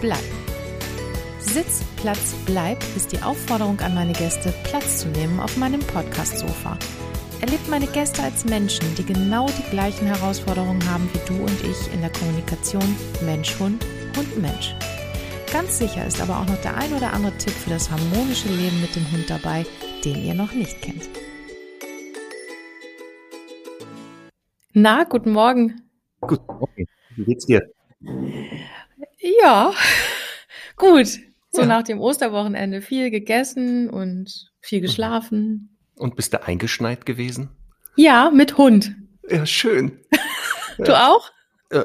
bleib. Sitz, Platz, bleib ist die Aufforderung an meine Gäste, Platz zu nehmen auf meinem Podcast-Sofa. Erlebt meine Gäste als Menschen, die genau die gleichen Herausforderungen haben wie du und ich in der Kommunikation Mensch-Hund, Hund-Mensch. Ganz sicher ist aber auch noch der ein oder andere Tipp für das harmonische Leben mit dem Hund dabei, den ihr noch nicht kennt. Na, guten Morgen. Guten Morgen. Wie geht's dir? Ja, gut. So ja. nach dem Osterwochenende viel gegessen und viel mhm. geschlafen. Und bist du eingeschneit gewesen? Ja, mit Hund. Ja, schön. du ja. auch?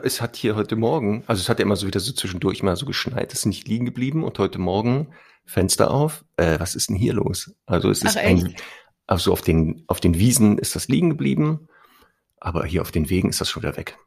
Es hat hier heute Morgen, also es hat ja immer so wieder so zwischendurch mal so geschneit, es ist nicht liegen geblieben und heute Morgen Fenster auf. Äh, was ist denn hier los? Also es ist Ach, ein, also auf den, auf den Wiesen ist das liegen geblieben, aber hier auf den Wegen ist das schon wieder weg.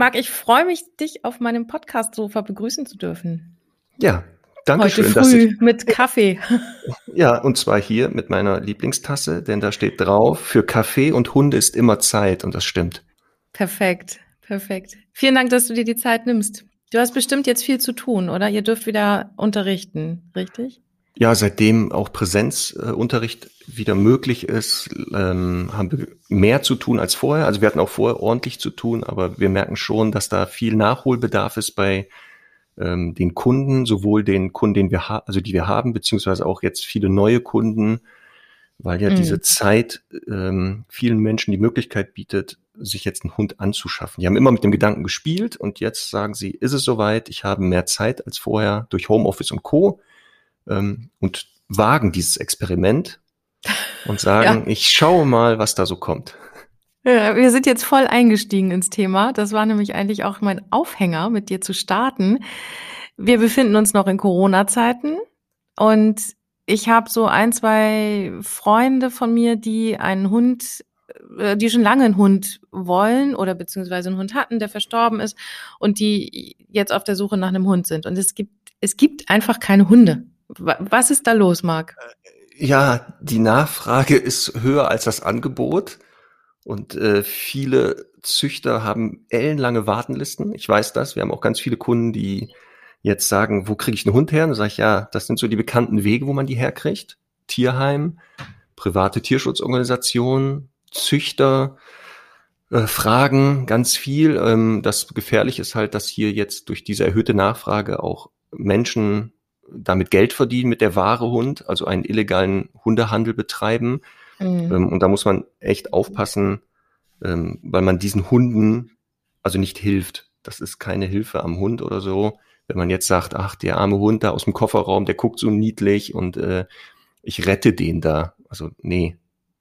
Marc, ich freue mich, dich auf meinem Podcast-Sofa begrüßen zu dürfen. Ja, danke Heute schön. Früh dass ich, mit Kaffee. Ja, und zwar hier mit meiner Lieblingstasse, denn da steht drauf, für Kaffee und Hunde ist immer Zeit und das stimmt. Perfekt, perfekt. Vielen Dank, dass du dir die Zeit nimmst. Du hast bestimmt jetzt viel zu tun, oder? Ihr dürft wieder unterrichten, richtig? Ja, seitdem auch Präsenzunterricht äh, wieder möglich ist, ähm, haben wir mehr zu tun als vorher. Also wir hatten auch vorher ordentlich zu tun, aber wir merken schon, dass da viel Nachholbedarf ist bei ähm, den Kunden, sowohl den Kunden, den wir haben, also die wir haben, beziehungsweise auch jetzt viele neue Kunden, weil ja mhm. diese Zeit ähm, vielen Menschen die Möglichkeit bietet, sich jetzt einen Hund anzuschaffen. Die haben immer mit dem Gedanken gespielt und jetzt sagen sie, ist es soweit, ich habe mehr Zeit als vorher durch Homeoffice und Co. Ähm, und wagen dieses Experiment und sagen, ja. ich schaue mal, was da so kommt. Ja, wir sind jetzt voll eingestiegen ins Thema. Das war nämlich eigentlich auch mein Aufhänger, mit dir zu starten. Wir befinden uns noch in Corona-Zeiten und ich habe so ein, zwei Freunde von mir, die einen Hund, äh, die schon lange einen Hund wollen oder beziehungsweise einen Hund hatten, der verstorben ist und die jetzt auf der Suche nach einem Hund sind. Und es gibt, es gibt einfach keine Hunde. Was ist da los, Marc? Ja, die Nachfrage ist höher als das Angebot. Und äh, viele Züchter haben ellenlange Wartenlisten. Ich weiß das. Wir haben auch ganz viele Kunden, die jetzt sagen, wo kriege ich einen Hund her? Und dann sage ich, ja, das sind so die bekannten Wege, wo man die herkriegt. Tierheim, private Tierschutzorganisationen, Züchter, äh, Fragen, ganz viel. Ähm, das Gefährliche ist halt, dass hier jetzt durch diese erhöhte Nachfrage auch Menschen damit Geld verdienen mit der Ware Hund, also einen illegalen Hundehandel betreiben. Mhm. Ähm, und da muss man echt aufpassen, ähm, weil man diesen Hunden also nicht hilft. Das ist keine Hilfe am Hund oder so. Wenn man jetzt sagt, ach, der arme Hund da aus dem Kofferraum, der guckt so niedlich und äh, ich rette den da. Also nee,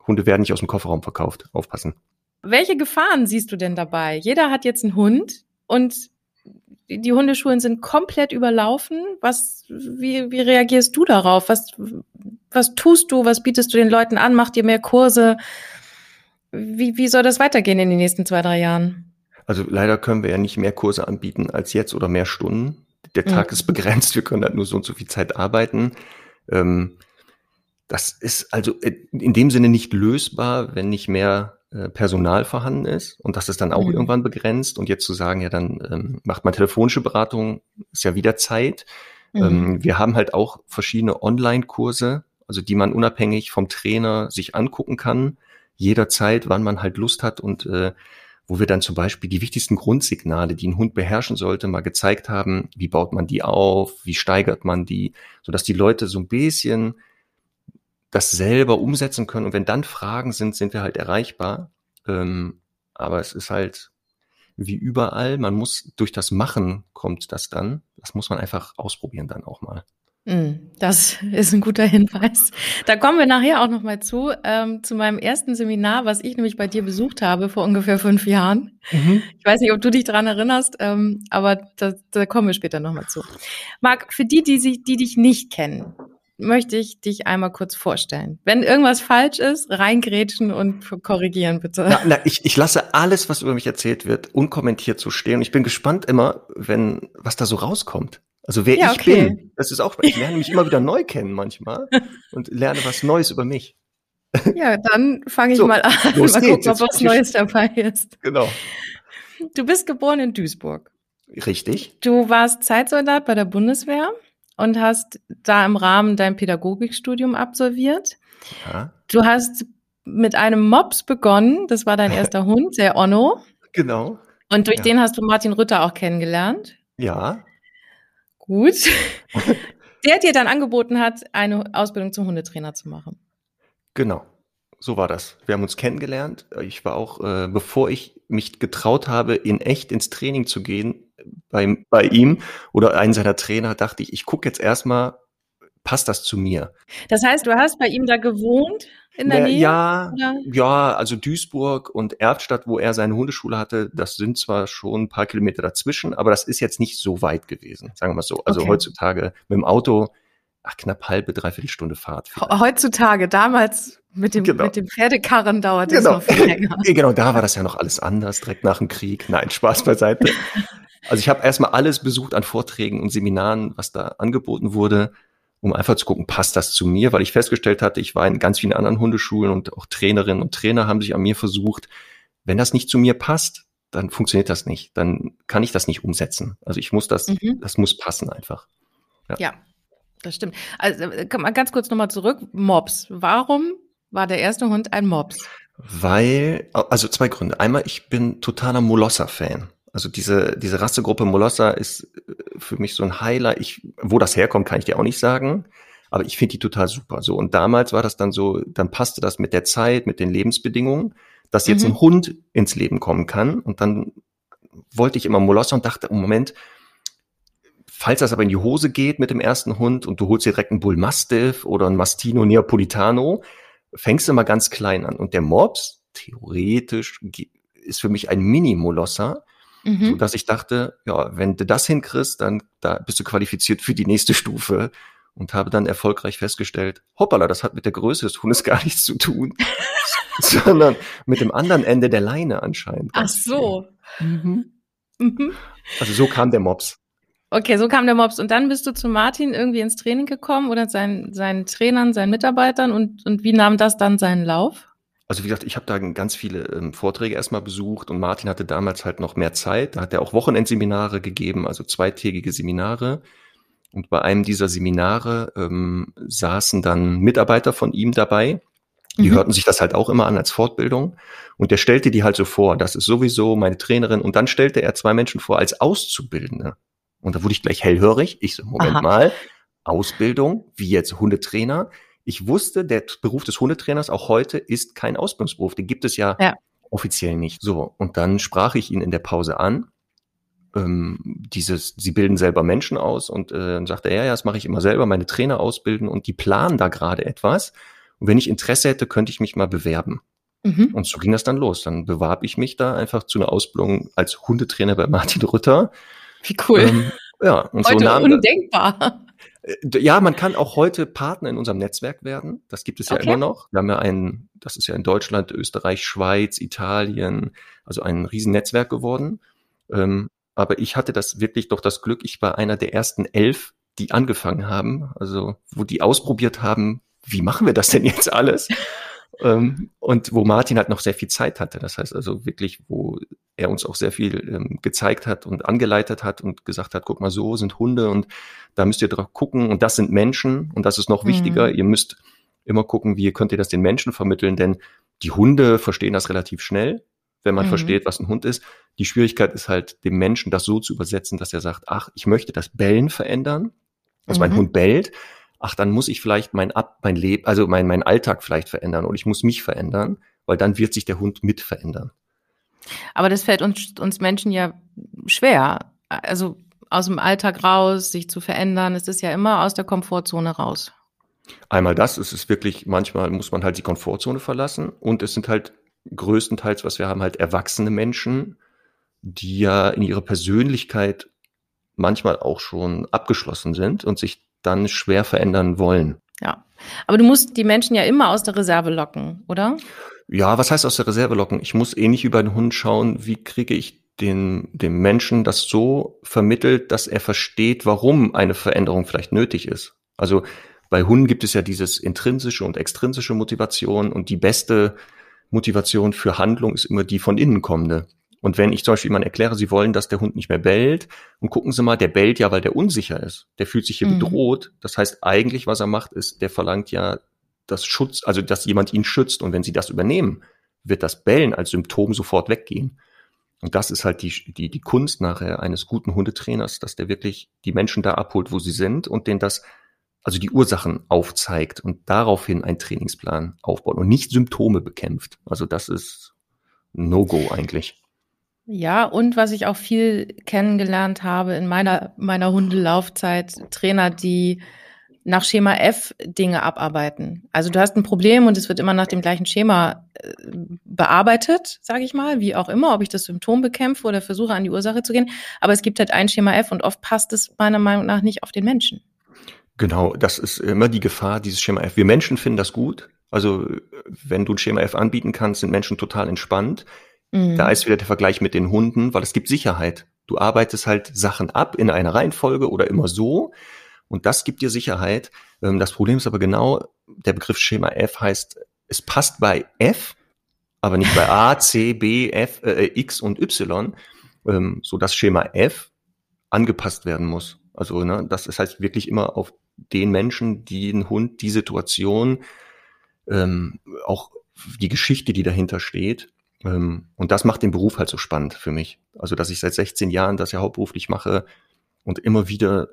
Hunde werden nicht aus dem Kofferraum verkauft. Aufpassen. Welche Gefahren siehst du denn dabei? Jeder hat jetzt einen Hund und die Hundeschulen sind komplett überlaufen. Was, wie, wie reagierst du darauf? Was, was tust du? Was bietest du den Leuten an? Macht ihr mehr Kurse? Wie, wie soll das weitergehen in den nächsten zwei, drei Jahren? Also leider können wir ja nicht mehr Kurse anbieten als jetzt oder mehr Stunden. Der Tag mhm. ist begrenzt. Wir können halt nur so und so viel Zeit arbeiten. Ähm, das ist also in dem Sinne nicht lösbar, wenn nicht mehr Personal vorhanden ist und das ist dann auch mhm. irgendwann begrenzt und jetzt zu sagen, ja, dann ähm, macht man telefonische Beratung, ist ja wieder Zeit. Mhm. Ähm, wir haben halt auch verschiedene Online-Kurse, also die man unabhängig vom Trainer sich angucken kann, jederzeit, wann man halt Lust hat und äh, wo wir dann zum Beispiel die wichtigsten Grundsignale, die ein Hund beherrschen sollte, mal gezeigt haben, wie baut man die auf, wie steigert man die, sodass die Leute so ein bisschen das selber umsetzen können. Und wenn dann Fragen sind, sind wir halt erreichbar. Ähm, aber es ist halt wie überall, man muss durch das Machen kommt das dann. Das muss man einfach ausprobieren dann auch mal. Mm, das ist ein guter Hinweis. Da kommen wir nachher auch noch mal zu, ähm, zu meinem ersten Seminar, was ich nämlich bei dir besucht habe vor ungefähr fünf Jahren. Mhm. Ich weiß nicht, ob du dich daran erinnerst, ähm, aber da, da kommen wir später noch mal zu. Marc, für die, die, sich, die dich nicht kennen, möchte ich dich einmal kurz vorstellen. Wenn irgendwas falsch ist, reingrätschen und korrigieren, bitte. Na, na, ich, ich lasse alles, was über mich erzählt wird, unkommentiert zu stehen. Und ich bin gespannt immer, wenn, was da so rauskommt. Also wer ja, ich okay. bin. Das ist auch, ich lerne mich immer wieder neu kennen manchmal und lerne was Neues über mich. Ja, dann fange ich so, mal an. Mal gucken, ob was Neues dabei ist. Genau. Du bist geboren in Duisburg. Richtig. Du warst Zeitsoldat bei der Bundeswehr und hast da im Rahmen dein Pädagogikstudium absolviert. Ja. Du hast mit einem Mops begonnen, das war dein erster Hund, der Onno. Genau. Und durch ja. den hast du Martin Rütter auch kennengelernt. Ja. Gut. der dir dann angeboten hat, eine Ausbildung zum Hundetrainer zu machen. Genau. So war das. Wir haben uns kennengelernt. Ich war auch, äh, bevor ich mich getraut habe, in echt ins Training zu gehen, bei, bei ihm oder einen seiner Trainer, dachte ich, ich gucke jetzt erstmal, passt das zu mir? Das heißt, du hast bei ihm da gewohnt? in der Nähe? Ja, oder? ja, also Duisburg und Erftstadt, wo er seine Hundeschule hatte, das sind zwar schon ein paar Kilometer dazwischen, aber das ist jetzt nicht so weit gewesen, sagen wir mal so. Also okay. heutzutage mit dem Auto, ach, knapp halbe, dreiviertel Stunde Fahrt. Vielleicht. Heutzutage, damals mit dem, genau. mit dem Pferdekarren dauert es genau. noch viel länger. genau, da war das ja noch alles anders, direkt nach dem Krieg. Nein, Spaß beiseite. Also ich habe erstmal alles besucht an Vorträgen und Seminaren, was da angeboten wurde um einfach zu gucken, passt das zu mir, weil ich festgestellt hatte, ich war in ganz vielen anderen Hundeschulen und auch Trainerinnen und Trainer haben sich an mir versucht, wenn das nicht zu mir passt, dann funktioniert das nicht, dann kann ich das nicht umsetzen. Also ich muss das, mhm. das muss passen einfach. Ja. ja, das stimmt. Also äh, mal ganz kurz nochmal zurück. Mops. Warum war der erste Hund ein Mops? Weil, also zwei Gründe. Einmal, ich bin totaler Molosser-Fan. Also diese, diese Rassegruppe Molosser ist äh, für mich so ein Highlight. Ich, wo das herkommt, kann ich dir auch nicht sagen. Aber ich finde die total super. So. Und damals war das dann so, dann passte das mit der Zeit, mit den Lebensbedingungen, dass jetzt mhm. ein Hund ins Leben kommen kann. Und dann wollte ich immer Molosser und dachte, Moment, falls das aber in die Hose geht mit dem ersten Hund und du holst dir direkt einen Bull Mastiff oder einen Mastino Neapolitano, fängst du mal ganz klein an. Und der Mops, theoretisch, ist für mich ein Mini-Molosser, Mhm. So dass ich dachte, ja, wenn du das hinkriegst, dann da bist du qualifiziert für die nächste Stufe und habe dann erfolgreich festgestellt, hoppala, das hat mit der Größe des Hundes gar nichts zu tun, sondern mit dem anderen Ende der Leine anscheinend. Ach so. Mhm. Mhm. Also so kam der Mops. Okay, so kam der Mops. Und dann bist du zu Martin irgendwie ins Training gekommen oder seinen, seinen Trainern, seinen Mitarbeitern und, und wie nahm das dann seinen Lauf? Also wie gesagt, ich habe da ganz viele ähm, Vorträge erstmal besucht und Martin hatte damals halt noch mehr Zeit. Da hat er auch Wochenendseminare gegeben, also zweitägige Seminare. Und bei einem dieser Seminare ähm, saßen dann Mitarbeiter von ihm dabei. Die mhm. hörten sich das halt auch immer an als Fortbildung. Und der stellte die halt so vor, das ist sowieso meine Trainerin. Und dann stellte er zwei Menschen vor als Auszubildende. Und da wurde ich gleich hellhörig. Ich so, Moment Aha. mal, Ausbildung, wie jetzt Hundetrainer ich wusste, der Beruf des Hundetrainers auch heute ist kein Ausbildungsberuf. Den gibt es ja, ja. offiziell nicht. So, und dann sprach ich ihn in der Pause an. Ähm, dieses, sie bilden selber Menschen aus und äh, dann sagte er, ja, ja, das mache ich immer selber, meine Trainer ausbilden und die planen da gerade etwas. Und wenn ich Interesse hätte, könnte ich mich mal bewerben. Mhm. Und so ging das dann los. Dann bewarb ich mich da einfach zu einer Ausbildung als Hundetrainer bei Martin Rütter. Wie cool. Ähm, ja, und Heute so nahm undenkbar. Äh, ja, man kann auch heute Partner in unserem Netzwerk werden. Das gibt es ja okay. immer noch. Wir haben ja ein, das ist ja in Deutschland, Österreich, Schweiz, Italien, also ein Riesennetzwerk geworden. Ähm, aber ich hatte das wirklich doch das Glück, ich war einer der ersten elf, die angefangen haben, also wo die ausprobiert haben, wie machen wir das denn jetzt alles? Ähm, und wo Martin halt noch sehr viel Zeit hatte. Das heißt also wirklich, wo er uns auch sehr viel ähm, gezeigt hat und angeleitet hat und gesagt hat, guck mal, so sind Hunde und da müsst ihr drauf gucken und das sind Menschen und das ist noch mhm. wichtiger. Ihr müsst immer gucken, wie könnt ihr das den Menschen vermitteln, denn die Hunde verstehen das relativ schnell, wenn man mhm. versteht, was ein Hund ist. Die Schwierigkeit ist halt, dem Menschen das so zu übersetzen, dass er sagt, ach, ich möchte das Bellen verändern, dass mhm. mein Hund bellt, ach, dann muss ich vielleicht mein Ab, mein Leben, also mein, mein Alltag vielleicht verändern oder ich muss mich verändern, weil dann wird sich der Hund mit verändern. Aber das fällt uns, uns Menschen ja schwer. Also aus dem Alltag raus, sich zu verändern, es ist ja immer aus der Komfortzone raus. Einmal das, es ist wirklich, manchmal muss man halt die Komfortzone verlassen und es sind halt größtenteils, was wir haben, halt erwachsene Menschen, die ja in ihrer Persönlichkeit manchmal auch schon abgeschlossen sind und sich dann schwer verändern wollen. Ja. Aber du musst die Menschen ja immer aus der Reserve locken, oder? Ja, was heißt aus der Reserve locken? Ich muss ähnlich wie bei den Hund schauen, wie kriege ich den, dem Menschen das so vermittelt, dass er versteht, warum eine Veränderung vielleicht nötig ist. Also bei Hunden gibt es ja dieses intrinsische und extrinsische Motivation und die beste Motivation für Handlung ist immer die von innen kommende. Und wenn ich zum Beispiel jemand erkläre, Sie wollen, dass der Hund nicht mehr bellt, und gucken Sie mal, der bellt ja, weil der unsicher ist. Der fühlt sich hier mhm. bedroht. Das heißt, eigentlich, was er macht, ist, der verlangt ja das Schutz, also dass jemand ihn schützt. Und wenn Sie das übernehmen, wird das Bellen als Symptom sofort weggehen. Und das ist halt die, die, die Kunst nachher eines guten Hundetrainers, dass der wirklich die Menschen da abholt, wo sie sind und denen das, also die Ursachen aufzeigt und daraufhin einen Trainingsplan aufbaut und nicht Symptome bekämpft. Also das ist No-Go eigentlich. Ja, und was ich auch viel kennengelernt habe in meiner, meiner Hundelaufzeit, Trainer, die nach Schema F Dinge abarbeiten. Also du hast ein Problem und es wird immer nach dem gleichen Schema äh, bearbeitet, sage ich mal, wie auch immer, ob ich das Symptom bekämpfe oder versuche an die Ursache zu gehen. Aber es gibt halt ein Schema F und oft passt es meiner Meinung nach nicht auf den Menschen. Genau, das ist immer die Gefahr, dieses Schema F. Wir Menschen finden das gut. Also wenn du ein Schema F anbieten kannst, sind Menschen total entspannt. Mhm. Da ist wieder der Vergleich mit den Hunden, weil es gibt Sicherheit. Du arbeitest halt Sachen ab in einer Reihenfolge oder immer so. Und das gibt dir Sicherheit. Ähm, das Problem ist aber genau, der Begriff Schema F heißt, es passt bei F, aber nicht bei A, C, B, F, äh, X und Y, ähm, so dass Schema F angepasst werden muss. Also ne, das ist halt wirklich immer auf den Menschen, die den Hund, die Situation, ähm, auch die Geschichte, die dahinter steht. Ähm, und das macht den Beruf halt so spannend für mich. Also dass ich seit 16 Jahren das ja hauptberuflich mache und immer wieder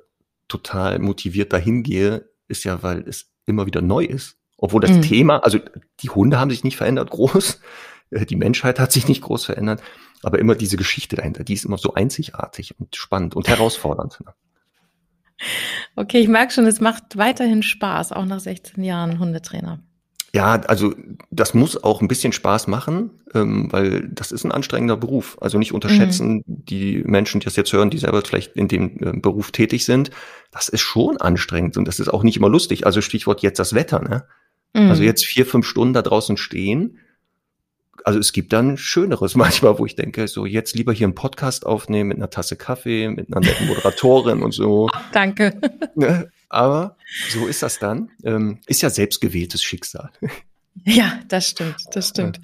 total motiviert dahin gehe, ist ja, weil es immer wieder neu ist. Obwohl das mhm. Thema, also die Hunde haben sich nicht verändert groß, äh, die Menschheit hat sich nicht groß verändert, aber immer diese Geschichte dahinter, die ist immer so einzigartig und spannend und herausfordernd. Ne? Okay, ich merke schon, es macht weiterhin Spaß, auch nach 16 Jahren Hundetrainer. Ja, also das muss auch ein bisschen Spaß machen, ähm, weil das ist ein anstrengender Beruf. Also nicht unterschätzen mhm. die Menschen, die das jetzt hören, die selber vielleicht in dem äh, Beruf tätig sind. Das ist schon anstrengend und das ist auch nicht immer lustig. Also Stichwort jetzt das Wetter, ne? Mhm. Also jetzt vier, fünf Stunden da draußen stehen. Also es gibt dann Schöneres manchmal, wo ich denke, so jetzt lieber hier einen Podcast aufnehmen mit einer Tasse Kaffee, mit einer netten Moderatorin und so. Danke. Ne? Aber so ist das dann. Ähm, ist ja selbstgewähltes Schicksal. Ja, das stimmt, das stimmt.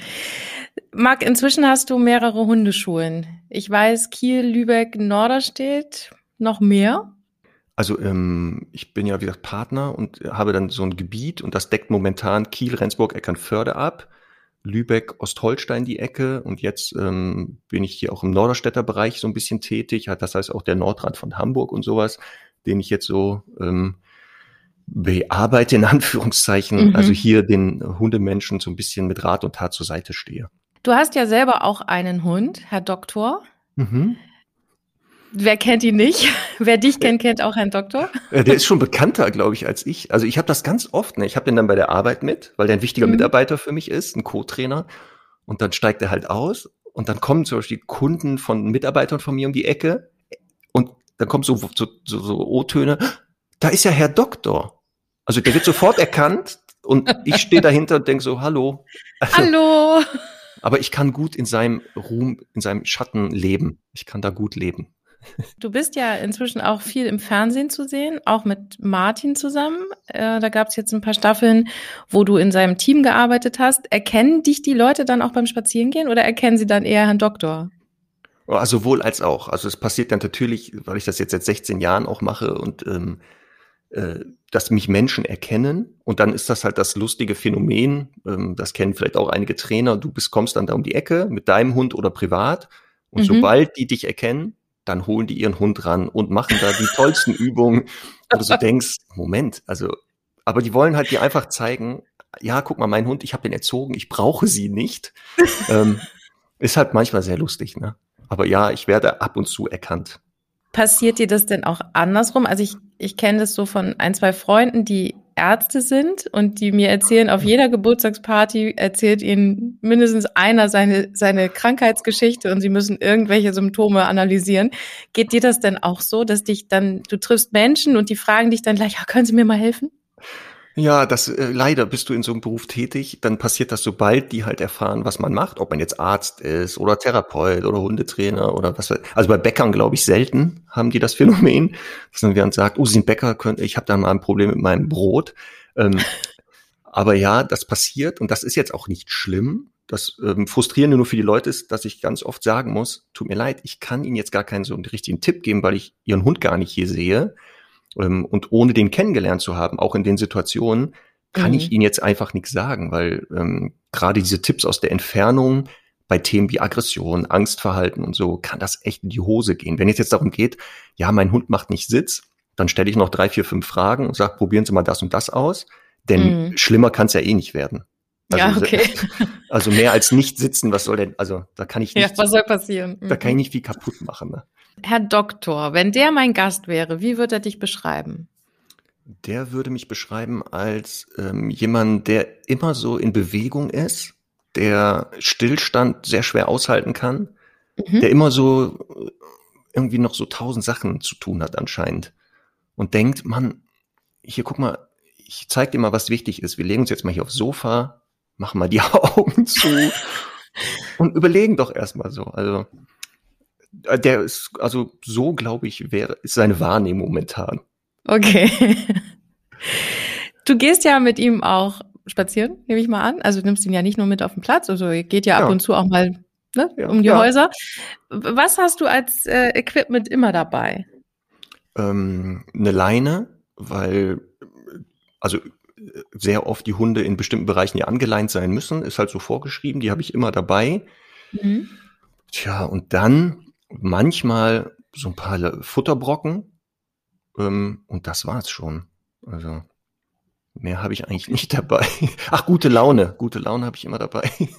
Marc, inzwischen hast du mehrere Hundeschulen. Ich weiß, Kiel, Lübeck, Norderstedt, noch mehr? Also ähm, ich bin ja wie gesagt Partner und habe dann so ein Gebiet und das deckt momentan Kiel, Rendsburg, Eckernförde ab, Lübeck, Ostholstein die Ecke und jetzt ähm, bin ich hier auch im Norderstädter Bereich so ein bisschen tätig, das heißt auch der Nordrand von Hamburg und sowas den ich jetzt so ähm, bearbeite, in Anführungszeichen, mhm. also hier den Hundemenschen so ein bisschen mit Rat und Tat zur Seite stehe. Du hast ja selber auch einen Hund, Herr Doktor. Mhm. Wer kennt ihn nicht? Wer dich kennt, kennt auch Herrn Doktor. Äh, der ist schon bekannter, glaube ich, als ich. Also ich habe das ganz oft. Ne? Ich habe den dann bei der Arbeit mit, weil der ein wichtiger mhm. Mitarbeiter für mich ist, ein Co-Trainer. Und dann steigt er halt aus und dann kommen zum Beispiel Kunden von Mitarbeitern von mir um die Ecke dann kommt so, so, so, so O-Töne, da ist ja Herr Doktor. Also der wird sofort erkannt und ich stehe dahinter und denke so, hallo. Also, hallo. Aber ich kann gut in seinem Ruhm, in seinem Schatten leben. Ich kann da gut leben. Du bist ja inzwischen auch viel im Fernsehen zu sehen, auch mit Martin zusammen. Äh, da gab es jetzt ein paar Staffeln, wo du in seinem Team gearbeitet hast. Erkennen dich die Leute dann auch beim Spazierengehen oder erkennen sie dann eher Herrn Doktor? Also sowohl als auch. Also es passiert dann natürlich, weil ich das jetzt seit 16 Jahren auch mache und ähm, äh, dass mich Menschen erkennen und dann ist das halt das lustige Phänomen, ähm, das kennen vielleicht auch einige Trainer, du bist, kommst dann da um die Ecke mit deinem Hund oder privat und mhm. sobald die dich erkennen, dann holen die ihren Hund ran und machen da die tollsten Übungen, wo du so denkst, Moment, also, aber die wollen halt dir einfach zeigen, ja, guck mal, mein Hund, ich habe den erzogen, ich brauche sie nicht. ähm, ist halt manchmal sehr lustig, ne? Aber ja, ich werde ab und zu erkannt. Passiert dir das denn auch andersrum? Also ich, ich kenne das so von ein, zwei Freunden, die Ärzte sind und die mir erzählen, auf jeder Geburtstagsparty erzählt ihnen mindestens einer seine, seine Krankheitsgeschichte und sie müssen irgendwelche Symptome analysieren. Geht dir das denn auch so, dass dich dann, du triffst Menschen und die fragen dich dann gleich, ja, können Sie mir mal helfen? Ja, das äh, leider bist du in so einem Beruf tätig, dann passiert das, sobald die halt erfahren, was man macht, ob man jetzt Arzt ist oder Therapeut oder Hundetrainer oder was. Also bei Bäckern glaube ich selten haben die das Phänomen, dass dann jemand sagt, oh, Sie sind Bäcker, ich habe da mal ein Problem mit meinem Brot. Ähm, aber ja, das passiert und das ist jetzt auch nicht schlimm. Das ähm, Frustrierende nur für die Leute ist, dass ich ganz oft sagen muss, tut mir leid, ich kann Ihnen jetzt gar keinen so einen richtigen Tipp geben, weil ich Ihren Hund gar nicht hier sehe. Ähm, und ohne den kennengelernt zu haben, auch in den Situationen, kann mhm. ich Ihnen jetzt einfach nichts sagen, weil ähm, gerade diese Tipps aus der Entfernung bei Themen wie Aggression, Angstverhalten und so, kann das echt in die Hose gehen. Wenn es jetzt darum geht, ja, mein Hund macht nicht Sitz, dann stelle ich noch drei, vier, fünf Fragen und sage, probieren Sie mal das und das aus. Denn mhm. schlimmer kann es ja eh nicht werden. Also, ja, okay. Also mehr als nicht sitzen, was soll denn, also da kann ich nicht. Ja, was soll passieren? Da kann ich mhm. nicht viel kaputt machen. Ne? Herr Doktor, wenn der mein Gast wäre, wie würde er dich beschreiben? Der würde mich beschreiben als ähm, jemand, der immer so in Bewegung ist, der Stillstand sehr schwer aushalten kann, mhm. der immer so äh, irgendwie noch so tausend Sachen zu tun hat anscheinend und denkt, Mann, hier guck mal, ich zeig dir mal, was wichtig ist. Wir legen uns jetzt mal hier aufs Sofa, machen mal die Augen zu und überlegen doch erstmal so. Also der ist, also so glaube ich, wäre, ist seine Wahrnehmung momentan. Okay. Du gehst ja mit ihm auch spazieren, nehme ich mal an. Also du nimmst ihn ja nicht nur mit auf den Platz, also geht ja, ja. ab und zu auch mal ne, ja, um die ja. Häuser. Was hast du als äh, Equipment immer dabei? Ähm, eine Leine, weil also sehr oft die Hunde in bestimmten Bereichen ja angeleint sein müssen, ist halt so vorgeschrieben, die habe ich immer dabei. Mhm. Tja, und dann manchmal so ein paar Futterbrocken ähm, und das war's schon. Also mehr habe ich eigentlich nicht dabei. Ach, gute Laune, gute Laune habe ich immer dabei.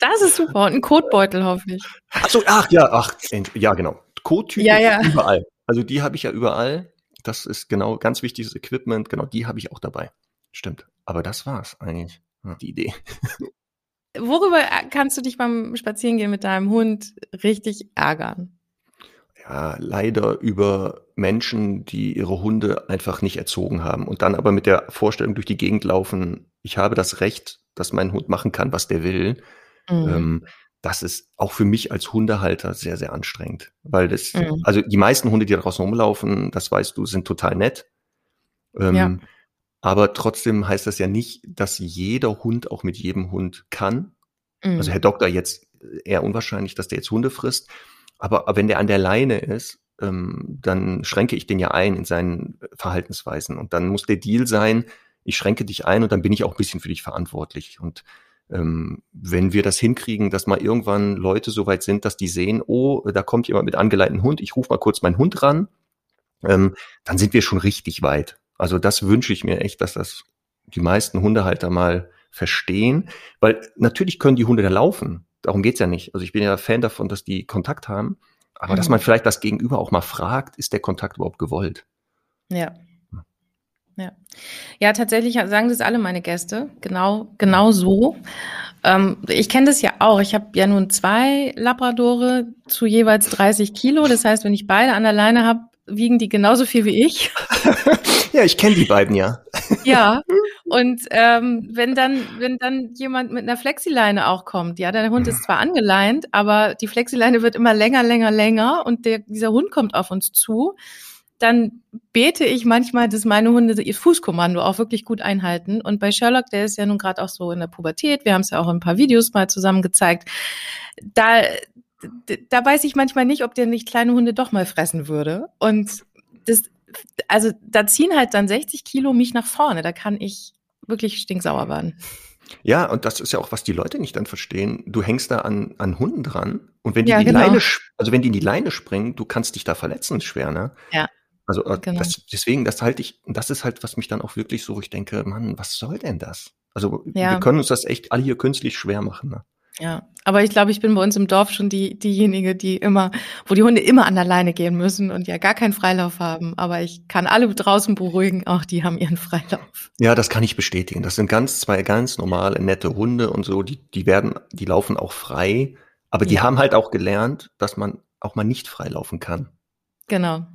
Das ist super und ein Kotbeutel hoffe ich. Ach so, ach ja, ach ja genau. Kottüten ja, ja. überall. Also die habe ich ja überall. Das ist genau ganz wichtiges Equipment. Genau, die habe ich auch dabei. Stimmt. Aber das war's eigentlich. Die Idee. Worüber kannst du dich beim Spazierengehen mit deinem Hund richtig ärgern? Ja, leider über Menschen, die ihre Hunde einfach nicht erzogen haben und dann aber mit der Vorstellung durch die Gegend laufen, ich habe das Recht, dass mein Hund machen kann, was der will. Mhm. Ähm, das ist auch für mich als Hundehalter sehr, sehr anstrengend. Weil das, mhm. also die meisten Hunde, die da draußen rumlaufen, das weißt du, sind total nett. Ähm, ja. Aber trotzdem heißt das ja nicht, dass jeder Hund auch mit jedem Hund kann. Mhm. Also Herr Doktor jetzt eher unwahrscheinlich, dass der jetzt Hunde frisst. Aber, wenn der an der Leine ist, ähm, dann schränke ich den ja ein in seinen Verhaltensweisen. Und dann muss der Deal sein, ich schränke dich ein und dann bin ich auch ein bisschen für dich verantwortlich. Und ähm, wenn wir das hinkriegen, dass mal irgendwann Leute so weit sind, dass die sehen, oh, da kommt jemand mit angeleiteten Hund, ich rufe mal kurz meinen Hund ran, ähm, dann sind wir schon richtig weit. Also das wünsche ich mir echt, dass das die meisten Hundehalter mal verstehen, weil natürlich können die Hunde da laufen. Darum geht's ja nicht. Also ich bin ja Fan davon, dass die Kontakt haben, aber mhm. dass man vielleicht das Gegenüber auch mal fragt, ist der Kontakt überhaupt gewollt? Ja. Ja. Ja, tatsächlich sagen das alle meine Gäste. Genau, genau so. Ähm, ich kenne das ja auch. Ich habe ja nun zwei Labradore zu jeweils 30 Kilo. Das heißt, wenn ich beide an der Leine habe, wiegen die genauso viel wie ich. ja, ich kenne die beiden ja. ja. Und ähm, wenn dann, wenn dann jemand mit einer Flexileine auch kommt, ja, der Hund ist zwar angeleint, aber die Flexileine wird immer länger, länger, länger und der, dieser Hund kommt auf uns zu, dann bete ich manchmal, dass meine Hunde ihr Fußkommando auch wirklich gut einhalten. Und bei Sherlock, der ist ja nun gerade auch so in der Pubertät, wir haben es ja auch in ein paar Videos mal zusammen gezeigt, da, da weiß ich manchmal nicht, ob der nicht kleine Hunde doch mal fressen würde. Und das, also da ziehen halt dann 60 Kilo mich nach vorne. Da kann ich wirklich stinksauer werden. Ja, und das ist ja auch, was die Leute nicht dann verstehen. Du hängst da an, an Hunden dran und wenn die ja, in die genau. Leine, also wenn die in die Leine springen, du kannst dich da verletzen, schwer, ne? Ja. Also äh, genau. das, deswegen, das halte ich, das ist halt, was mich dann auch wirklich so, ich denke, Mann, was soll denn das? Also ja. wir können uns das echt alle hier künstlich schwer machen. Ne? Ja, aber ich glaube, ich bin bei uns im Dorf schon die, diejenige, die immer, wo die Hunde immer an der Leine gehen müssen und ja gar keinen Freilauf haben. Aber ich kann alle draußen beruhigen, auch die haben ihren Freilauf. Ja, das kann ich bestätigen. Das sind ganz, zwei ganz normale, nette Hunde und so, die, die werden, die laufen auch frei. Aber die ja. haben halt auch gelernt, dass man auch mal nicht freilaufen kann. Genau.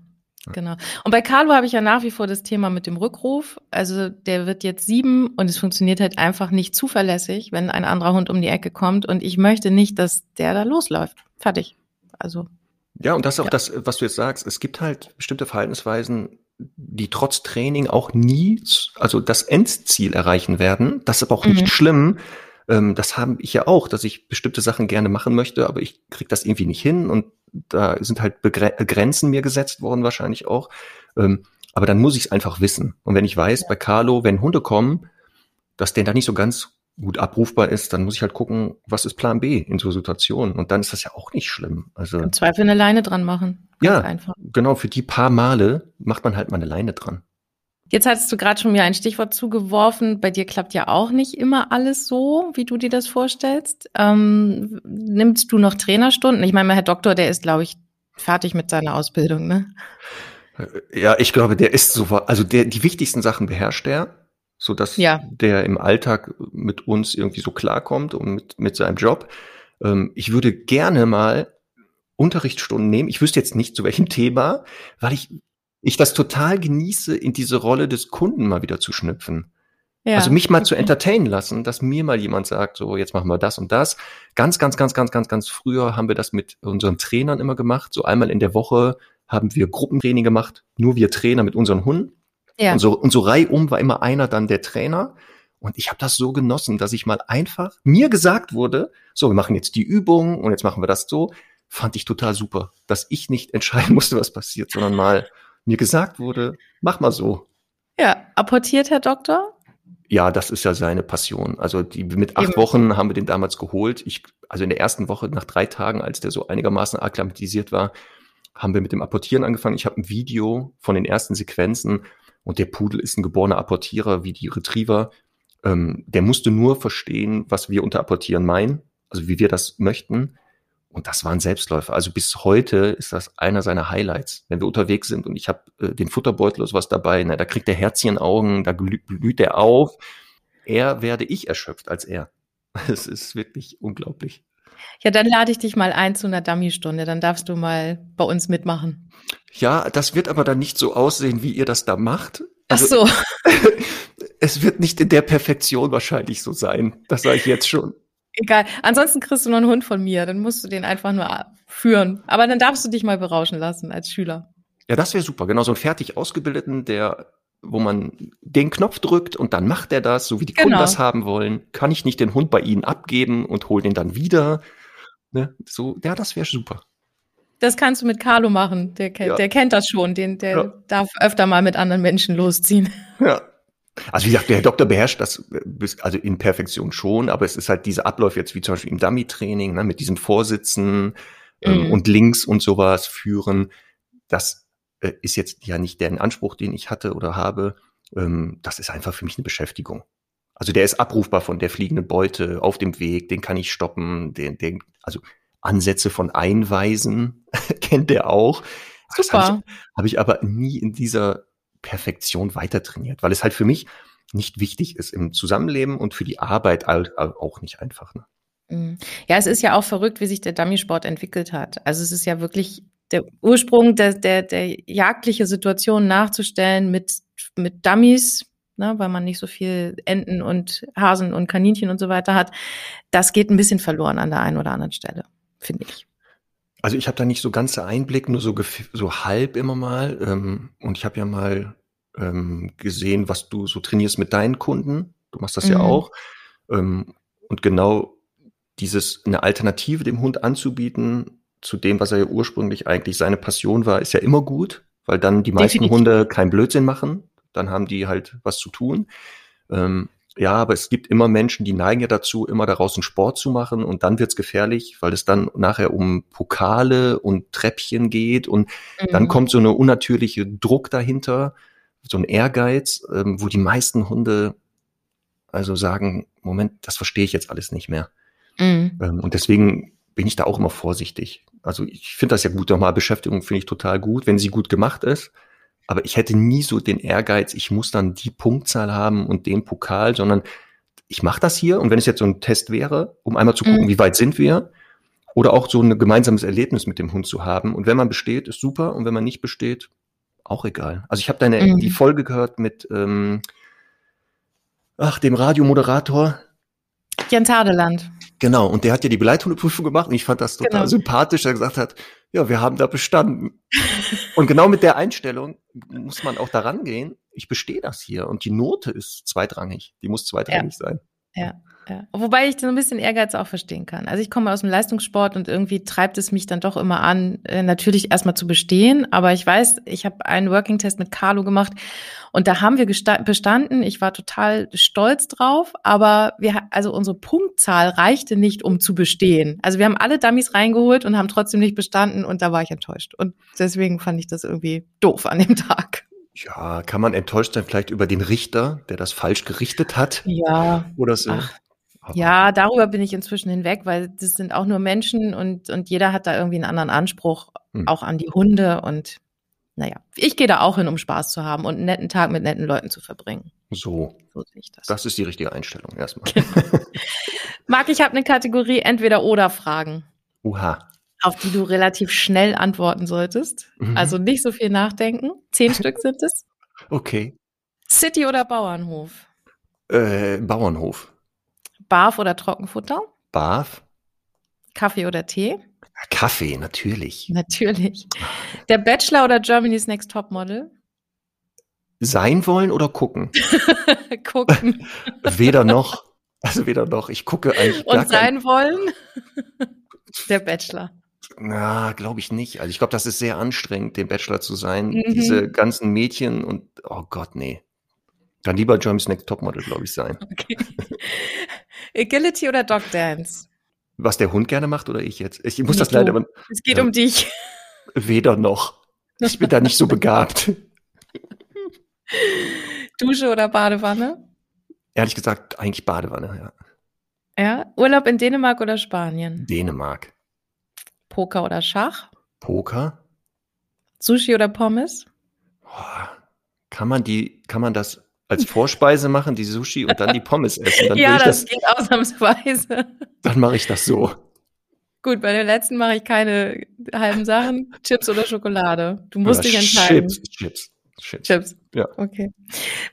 Genau. Und bei Carlo habe ich ja nach wie vor das Thema mit dem Rückruf. Also der wird jetzt sieben und es funktioniert halt einfach nicht zuverlässig, wenn ein anderer Hund um die Ecke kommt. Und ich möchte nicht, dass der da losläuft. Fertig. Also. Ja, und das ist auch ja. das, was du jetzt sagst. Es gibt halt bestimmte Verhaltensweisen, die trotz Training auch nie, also das Endziel erreichen werden. Das ist aber auch mhm. nicht schlimm, Ähm, das habe ich ja auch, dass ich bestimmte Sachen gerne machen möchte, aber ich krieg das irgendwie nicht hin und da sind halt Begre Grenzen mir gesetzt worden wahrscheinlich auch. Ähm, aber dann muss ich es einfach wissen. Und wenn ich weiß, ja. bei Carlo, wenn Hunde kommen, dass der da nicht so ganz gut abrufbar ist, dann muss ich halt gucken, was ist Plan B in so Situationen. Und dann ist das ja auch nicht schlimm. Also Im Zweifel eine Leine dran machen. Ganz ja, einfach. genau. Für die paar Male macht man halt mal eine Leine dran. Jetzt hattest du gerade schon mir ein Stichwort zugeworfen. Bei dir klappt ja auch nicht immer alles so, wie du dir das vorstellst. Ähm, nimmst du noch Trainerstunden? Ich meine, Herr Doktor, der ist, glaube ich, fertig mit seiner Ausbildung, ne? Ja, ich glaube, der ist so, also der, die wichtigsten Sachen beherrscht er, so dass ja. der im Alltag mit uns irgendwie so klarkommt und mit, mit seinem Job. Ähm, ich würde gerne mal Unterrichtsstunden nehmen. Ich wüsste jetzt nicht zu welchem Thema, weil ich ich das total genieße, in diese Rolle des Kunden mal wieder zu schnüpfen. Ja, also mich mal okay. zu entertainen lassen, dass mir mal jemand sagt, so jetzt machen wir das und das. Ganz, ganz, ganz, ganz, ganz, ganz früher haben wir das mit unseren Trainern immer gemacht. So einmal in der Woche haben wir Gruppentraining gemacht, nur wir Trainer mit unseren Hunden. Ja. Und so, und so reihum war immer einer dann der Trainer. Und ich habe das so genossen, dass ich mal einfach mir gesagt wurde, so, wir machen jetzt die Übung und jetzt machen wir das so. Fand ich total super, dass ich nicht entscheiden musste, was passiert, sondern mal mir gesagt wurde, mach mal so. Ja, apportiert Herr Doktor? Ja, das ist ja seine Passion. Also die mit acht Eben. Wochen haben wir den damals geholt. Ich, also in der ersten Woche, nach drei Tagen, als der so einigermaßen akklimatisiert war, haben wir mit dem Apportieren angefangen. Ich habe ein Video von den ersten Sequenzen und der Pudel ist ein geborener Apportierer wie die Retriever. Ähm, der musste nur verstehen, was wir unter Apportieren meinen, also wie wir das möchten. Und das war ein Selbstläufer. Also bis heute ist das einer seiner Highlights. Wenn wir unterwegs sind und ich habe äh, den Futterbeutel oder was dabei, na, da kriegt der Herzchen Augen, da blüht er auf. Er werde ich erschöpft als er. Es ist wirklich unglaublich. Ja, dann lade ich dich mal ein zu einer Dummy-Stunde. Dann darfst du mal bei uns mitmachen. Ja, das wird aber dann nicht so aussehen, wie ihr das da macht. Also, Ach so. es wird nicht in der Perfektion wahrscheinlich so sein. Das sage ich jetzt schon. Egal. Ansonsten kriegst du noch einen Hund von mir. Dann musst du den einfach nur führen. Aber dann darfst du dich mal berauschen lassen als Schüler. Ja, das wäre super. Genau, so einen fertig ausgebildeten, der, wo man den Knopf drückt und dann macht er das, so wie die genau. Kunden das haben wollen. Kann ich nicht den Hund bei ihnen abgeben und hol den dann wieder? Ne? So, ja, das wäre super. Das kannst du mit Carlo machen. Der, ja. der kennt das schon. Den, der ja. darf öfter mal mit anderen Menschen losziehen. Ja, also wie gesagt, der Herr Doktor beherrscht das bis, also in Perfektion schon, aber es ist halt diese Abläufe jetzt wie zum Beispiel im Dummy-Training, ne, mit diesem Vorsitzen ähm, mhm. und Links und sowas führen. Das äh, ist jetzt ja nicht der Anspruch, den ich hatte oder habe. Ähm, das ist einfach für mich eine Beschäftigung. Also der ist abrufbar von der fliegenden Beute auf dem Weg, den kann ich stoppen, den, den, also Ansätze von Einweisen kennt der auch. Super. Das habe ich, hab ich aber nie in dieser Perfektion weiter trainiert, weil es halt für mich nicht wichtig ist im Zusammenleben und für die Arbeit auch nicht einfach. Ne? Mhm. Ja, es ist ja auch verrückt, wie sich der Dummy-Sport entwickelt hat. Also es ist ja wirklich der Ursprung der, der, der jagdliche Situation nachzustellen mit, mit Dummies, ne, weil man nicht so viel Enten und Hasen und Kaninchen und so weiter hat. Das geht ein bisschen verloren an der einen oder anderen Stelle, finde ich. Also ich habe da nicht so ganze Einblick, nur so, so halb immer mal. Ähm, und ich habe ja mal ähm, gesehen, was du so trainierst mit deinen Kunden. Du machst das mhm. ja auch. Ähm, und genau dieses eine Alternative dem Hund anzubieten zu dem, was er ja ursprünglich eigentlich seine Passion war, ist ja immer gut, weil dann die meisten Definitiv. Hunde keinen Blödsinn machen. Dann haben die halt was zu tun. Ähm, ja, aber es gibt immer Menschen, die neigen ja dazu, immer daraus einen Sport zu machen und dann wird's gefährlich, weil es dann nachher um Pokale und Treppchen geht und mhm. dann kommt so eine unnatürliche Druck dahinter, so ein Ehrgeiz, ähm, wo die meisten Hunde also sagen, Moment, das verstehe ich jetzt alles nicht mehr. Mhm. Ähm, und deswegen bin ich da auch immer vorsichtig. Also ich finde das ja gut, nochmal Beschäftigung finde ich total gut, wenn sie gut gemacht ist. Aber ich hätte nie so den Ehrgeiz, ich muss dann die Punktzahl haben und den Pokal, sondern ich mache das hier und wenn es jetzt so ein Test wäre, um einmal zu gucken, mhm. wie weit sind wir, oder auch so ein gemeinsames Erlebnis mit dem Hund zu haben. Und wenn man besteht, ist super und wenn man nicht besteht, auch egal. Also ich habe deine mhm. die Folge gehört mit ähm, ach dem Radiomoderator Jens Hardeland. Genau, und der hat ja die Begleithundeprüfung gemacht und ich fand das total genau. sympathisch, er gesagt hat, ja, wir haben da bestanden. und genau mit der Einstellung muss man auch daran gehen, ich bestehe das hier und die Note ist zweitrangig, die muss zweitrangig ja. sein. Ja. Ja. Wobei ich so ein bisschen Ehrgeiz auch verstehen kann. Also ich komme aus dem Leistungssport und irgendwie treibt es mich dann doch immer an, äh, natürlich erstmal zu bestehen. Aber ich weiß, ich habe einen Working-Test mit Carlo gemacht und da haben wir bestanden. Ich war total stolz drauf, aber wir, also unsere Punktzahl reichte nicht, um zu bestehen. Also wir haben alle Dummies reingeholt und haben trotzdem nicht bestanden und da war ich enttäuscht. Und deswegen fand ich das irgendwie doof an dem Tag. Ja, kann man enttäuscht sein vielleicht über den Richter, der das falsch gerichtet hat? Ja. Oder so? Ach, ja, darüber bin ich inzwischen hinweg, weil das sind auch nur Menschen und, und jeder hat da irgendwie einen anderen Anspruch, hm. auch an die Hunde. Und naja, ich gehe da auch hin, um Spaß zu haben und einen netten Tag mit netten Leuten zu verbringen. So. So sehe ich das. Das ist die richtige Einstellung erstmal. Genau. Marc, ich habe eine Kategorie entweder oder Fragen. Uha. Auf die du relativ schnell antworten solltest. Mhm. Also nicht so viel nachdenken. Zehn Stück sind es. Okay. City oder Bauernhof? Äh, Bauernhof. Barf oder Trockenfutter? Barf. Kaffee oder Tee? Kaffee, natürlich. Natürlich. Der Bachelor oder Germany's Next Topmodel? Sein wollen oder gucken? gucken. weder noch. Also weder noch. Ich gucke eigentlich. Und sein kein... wollen? Der Bachelor. Na, glaube ich nicht. Also ich glaube, das ist sehr anstrengend, den Bachelor zu sein. Mhm. Diese ganzen Mädchen und oh Gott, nee. Dann lieber Germany's Next Topmodel, glaube ich, sein. Okay. Agility oder Dog Dance? Was der Hund gerne macht oder ich jetzt? Ich muss nicht das leider. Du. Es geht ja, um dich. Weder noch. Ich bin da nicht so begabt. Dusche oder Badewanne? Ehrlich gesagt, eigentlich Badewanne, ja. Ja, Urlaub in Dänemark oder Spanien? Dänemark. Poker oder Schach? Poker. Sushi oder Pommes? Kann man die, kann man das als Vorspeise machen, die Sushi und dann die Pommes essen. Dann ja, das, das geht ausnahmsweise. Dann mache ich das so. Gut, bei der letzten mache ich keine halben Sachen. Chips oder Schokolade. Du musst oder dich entscheiden. Chips, Chips. Chips. Chips. Ja. Okay.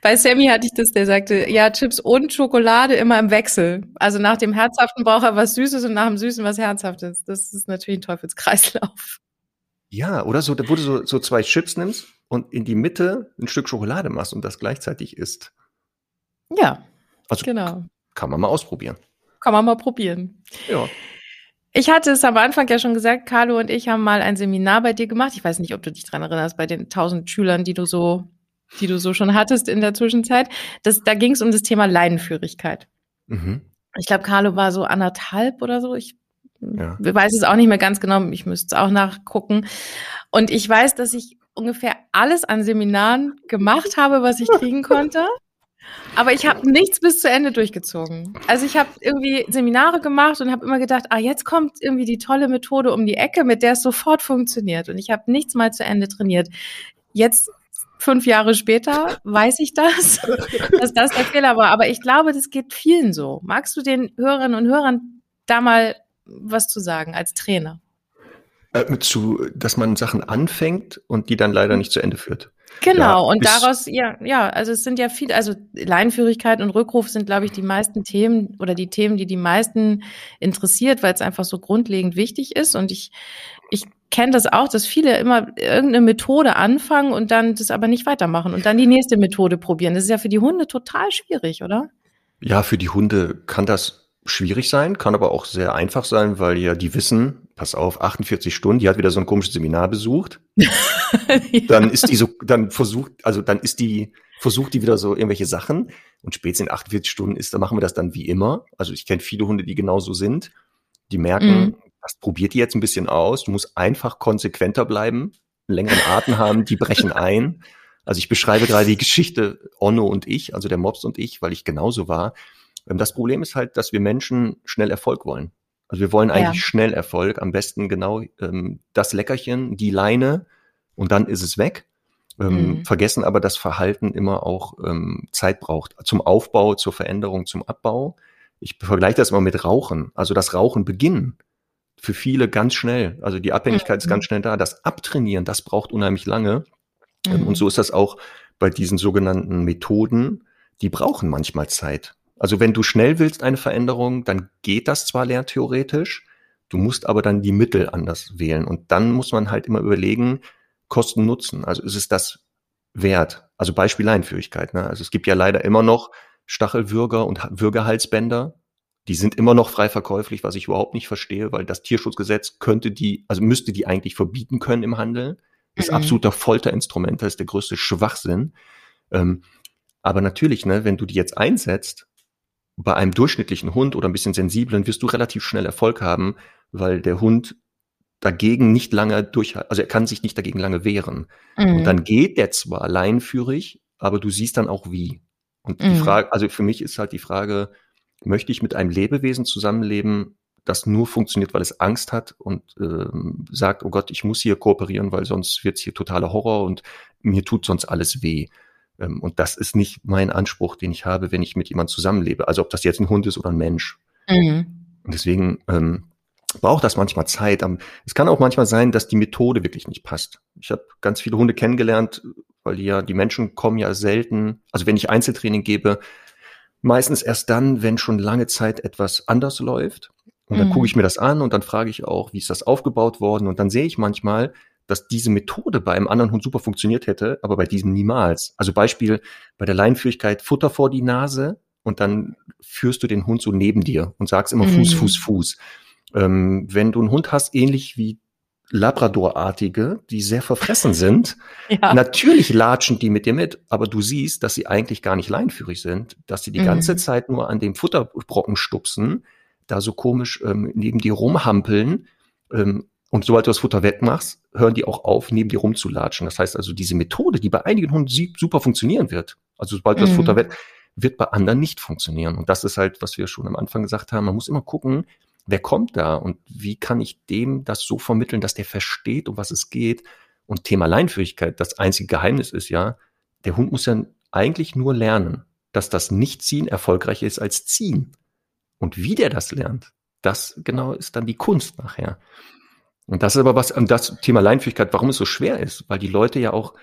Bei Sammy hatte ich das, der sagte, ja, Chips und Schokolade immer im Wechsel. Also nach dem Herzhaften braucht er was Süßes und nach dem Süßen was Herzhaftes. Das ist natürlich ein Teufelskreislauf. Ja, oder so, wo du so, so zwei Chips nimmst und in die Mitte ein Stück Schokolade machst und das gleichzeitig isst. Ja. Also genau. Kann man mal ausprobieren. Kann man mal probieren. Ja. Ich hatte es am Anfang ja schon gesagt, Carlo und ich haben mal ein Seminar bei dir gemacht. Ich weiß nicht, ob du dich dran erinnerst, bei den tausend Schülern, die du so, die du so schon hattest in der Zwischenzeit. Das, da ging es um das Thema Leinenführigkeit. Mhm. Ich glaube, Carlo war so anderthalb oder so. Ich ja. weiß es auch nicht mehr ganz genau. Ich müsste es auch nachgucken. Und ich weiß, dass ich ungefähr alles an Seminaren gemacht habe, was ich kriegen konnte. Aber ich habe nichts bis zu Ende durchgezogen. Also ich habe irgendwie Seminare gemacht und habe immer gedacht, ah, jetzt kommt irgendwie die tolle Methode um die Ecke, mit der es sofort funktioniert. Und ich habe nichts mal zu Ende trainiert. Jetzt, fünf Jahre später, weiß ich das, dass das der Fehler war. Aber ich glaube, das geht vielen so. Magst du den Hörerinnen und Hörern da mal was zu sagen als Trainer? Äh, zu, dass man Sachen anfängt und die dann leider nicht zu Ende führt. Genau, ja, und daraus, ja, ja, also es sind ja viele, also Leinführigkeit und Rückruf sind, glaube ich, die meisten Themen oder die Themen, die die meisten interessiert, weil es einfach so grundlegend wichtig ist. Und ich, ich kenne das auch, dass viele immer irgendeine Methode anfangen und dann das aber nicht weitermachen und dann die nächste Methode probieren. Das ist ja für die Hunde total schwierig, oder? Ja, für die Hunde kann das schwierig sein, kann aber auch sehr einfach sein, weil ja die wissen, pass auf, 48 Stunden, die hat wieder so ein komisches Seminar besucht. ja. Dann ist die so, dann versucht, also dann ist die, versucht die wieder so irgendwelche Sachen und spätestens in 48 Stunden ist, dann machen wir das dann wie immer. Also ich kenne viele Hunde, die genauso sind. Die merken, mhm. Das probiert die jetzt ein bisschen aus. Du musst einfach konsequenter bleiben, längeren Atem haben, die brechen ein. Also ich beschreibe gerade die Geschichte Onno und ich, also der Mops und ich, weil ich genauso war. Ähm, das Problem ist halt, dass wir Menschen schnell Erfolg wollen. Also wir wollen eigentlich ja. schnell Erfolg, am besten genau ähm, das Leckerchen, die Leine und dann ist es weg. Ähm, mhm. Vergessen aber, dass Verhalten immer auch ähm, Zeit braucht. Zum Aufbau, zur Veränderung, zum Abbau. Ich vergleiche das immer mit Rauchen. Also das Rauchen beginnen für viele ganz schnell. Also die Abhängigkeit mhm. ist ganz schnell da. Das Abtrainieren, das braucht unheimlich lange. Ähm, mhm. Und so ist das auch bei diesen sogenannten Methoden. Die brauchen manchmal Zeit. Also wenn du schnell willst eine Veränderung, dann geht das zwar lerntheoretisch, du musst aber dann die Mittel anders wählen. Und dann muss man halt immer überlegen, Kosten Nutzen. Also ist es das wert? Also Beispiel Leinführigkeit. Ne? Also es gibt ja leider immer noch Stachelwürger und Würgehalsbänder. Die sind immer noch frei verkäuflich, was ich überhaupt nicht verstehe, weil das Tierschutzgesetz könnte die, also müsste die eigentlich verbieten können im Handel. Das ist mhm. absoluter Folterinstrument, das ist der größte Schwachsinn. Ähm, aber natürlich, ne, wenn du die jetzt einsetzt, bei einem durchschnittlichen Hund oder ein bisschen sensiblen, wirst du relativ schnell Erfolg haben, weil der Hund dagegen nicht lange durch, also er kann sich nicht dagegen lange wehren. Mhm. Und dann geht der zwar leinführig, aber du siehst dann auch wie. Und mhm. die Frage, also für mich ist halt die Frage, möchte ich mit einem Lebewesen zusammenleben, das nur funktioniert, weil es Angst hat und ähm, sagt, oh Gott, ich muss hier kooperieren, weil sonst wird's hier totaler Horror und mir tut sonst alles weh. Ähm, und das ist nicht mein Anspruch, den ich habe, wenn ich mit jemandem zusammenlebe. Also ob das jetzt ein Hund ist oder ein Mensch. Mhm. Und deswegen ähm, braucht das manchmal Zeit. Es kann auch manchmal sein, dass die Methode wirklich nicht passt. Ich habe ganz viele Hunde kennengelernt, weil die ja, die Menschen kommen ja selten, also wenn ich Einzeltraining gebe, meistens erst dann, wenn schon lange Zeit etwas anders läuft. Und dann mhm. gucke ich mir das an und dann frage ich auch, wie ist das aufgebaut worden? Und dann sehe ich manchmal, dass diese Methode bei einem anderen Hund super funktioniert hätte, aber bei diesem niemals. Also Beispiel bei der Leinführigkeit Futter vor die Nase und dann führst du den Hund so neben dir und sagst immer Fuß, mhm. Fuß, Fuß. Ähm, wenn du einen Hund hast, ähnlich wie Labrador-artige, die sehr verfressen sind. ja. Natürlich latschen die mit dir mit, aber du siehst, dass sie eigentlich gar nicht leinführig sind, dass sie die mhm. ganze Zeit nur an dem Futterbrocken stupsen, da so komisch ähm, neben dir rumhampeln. Ähm, und sobald du das Futter wegmachst, hören die auch auf, neben dir rumzulatschen. Das heißt also, diese Methode, die bei einigen Hunden super funktionieren wird, also sobald du mhm. das Futter weg, wird bei anderen nicht funktionieren. Und das ist halt, was wir schon am Anfang gesagt haben. Man muss immer gucken, wer kommt da und wie kann ich dem das so vermitteln, dass der versteht, um was es geht. Und Thema Leinführigkeit, das einzige Geheimnis ist ja, der Hund muss ja eigentlich nur lernen, dass das Nichtziehen erfolgreicher ist als Ziehen. Und wie der das lernt, das genau ist dann die Kunst nachher. Und das ist aber was, das Thema Leinführigkeit, warum es so schwer ist, weil die Leute ja auch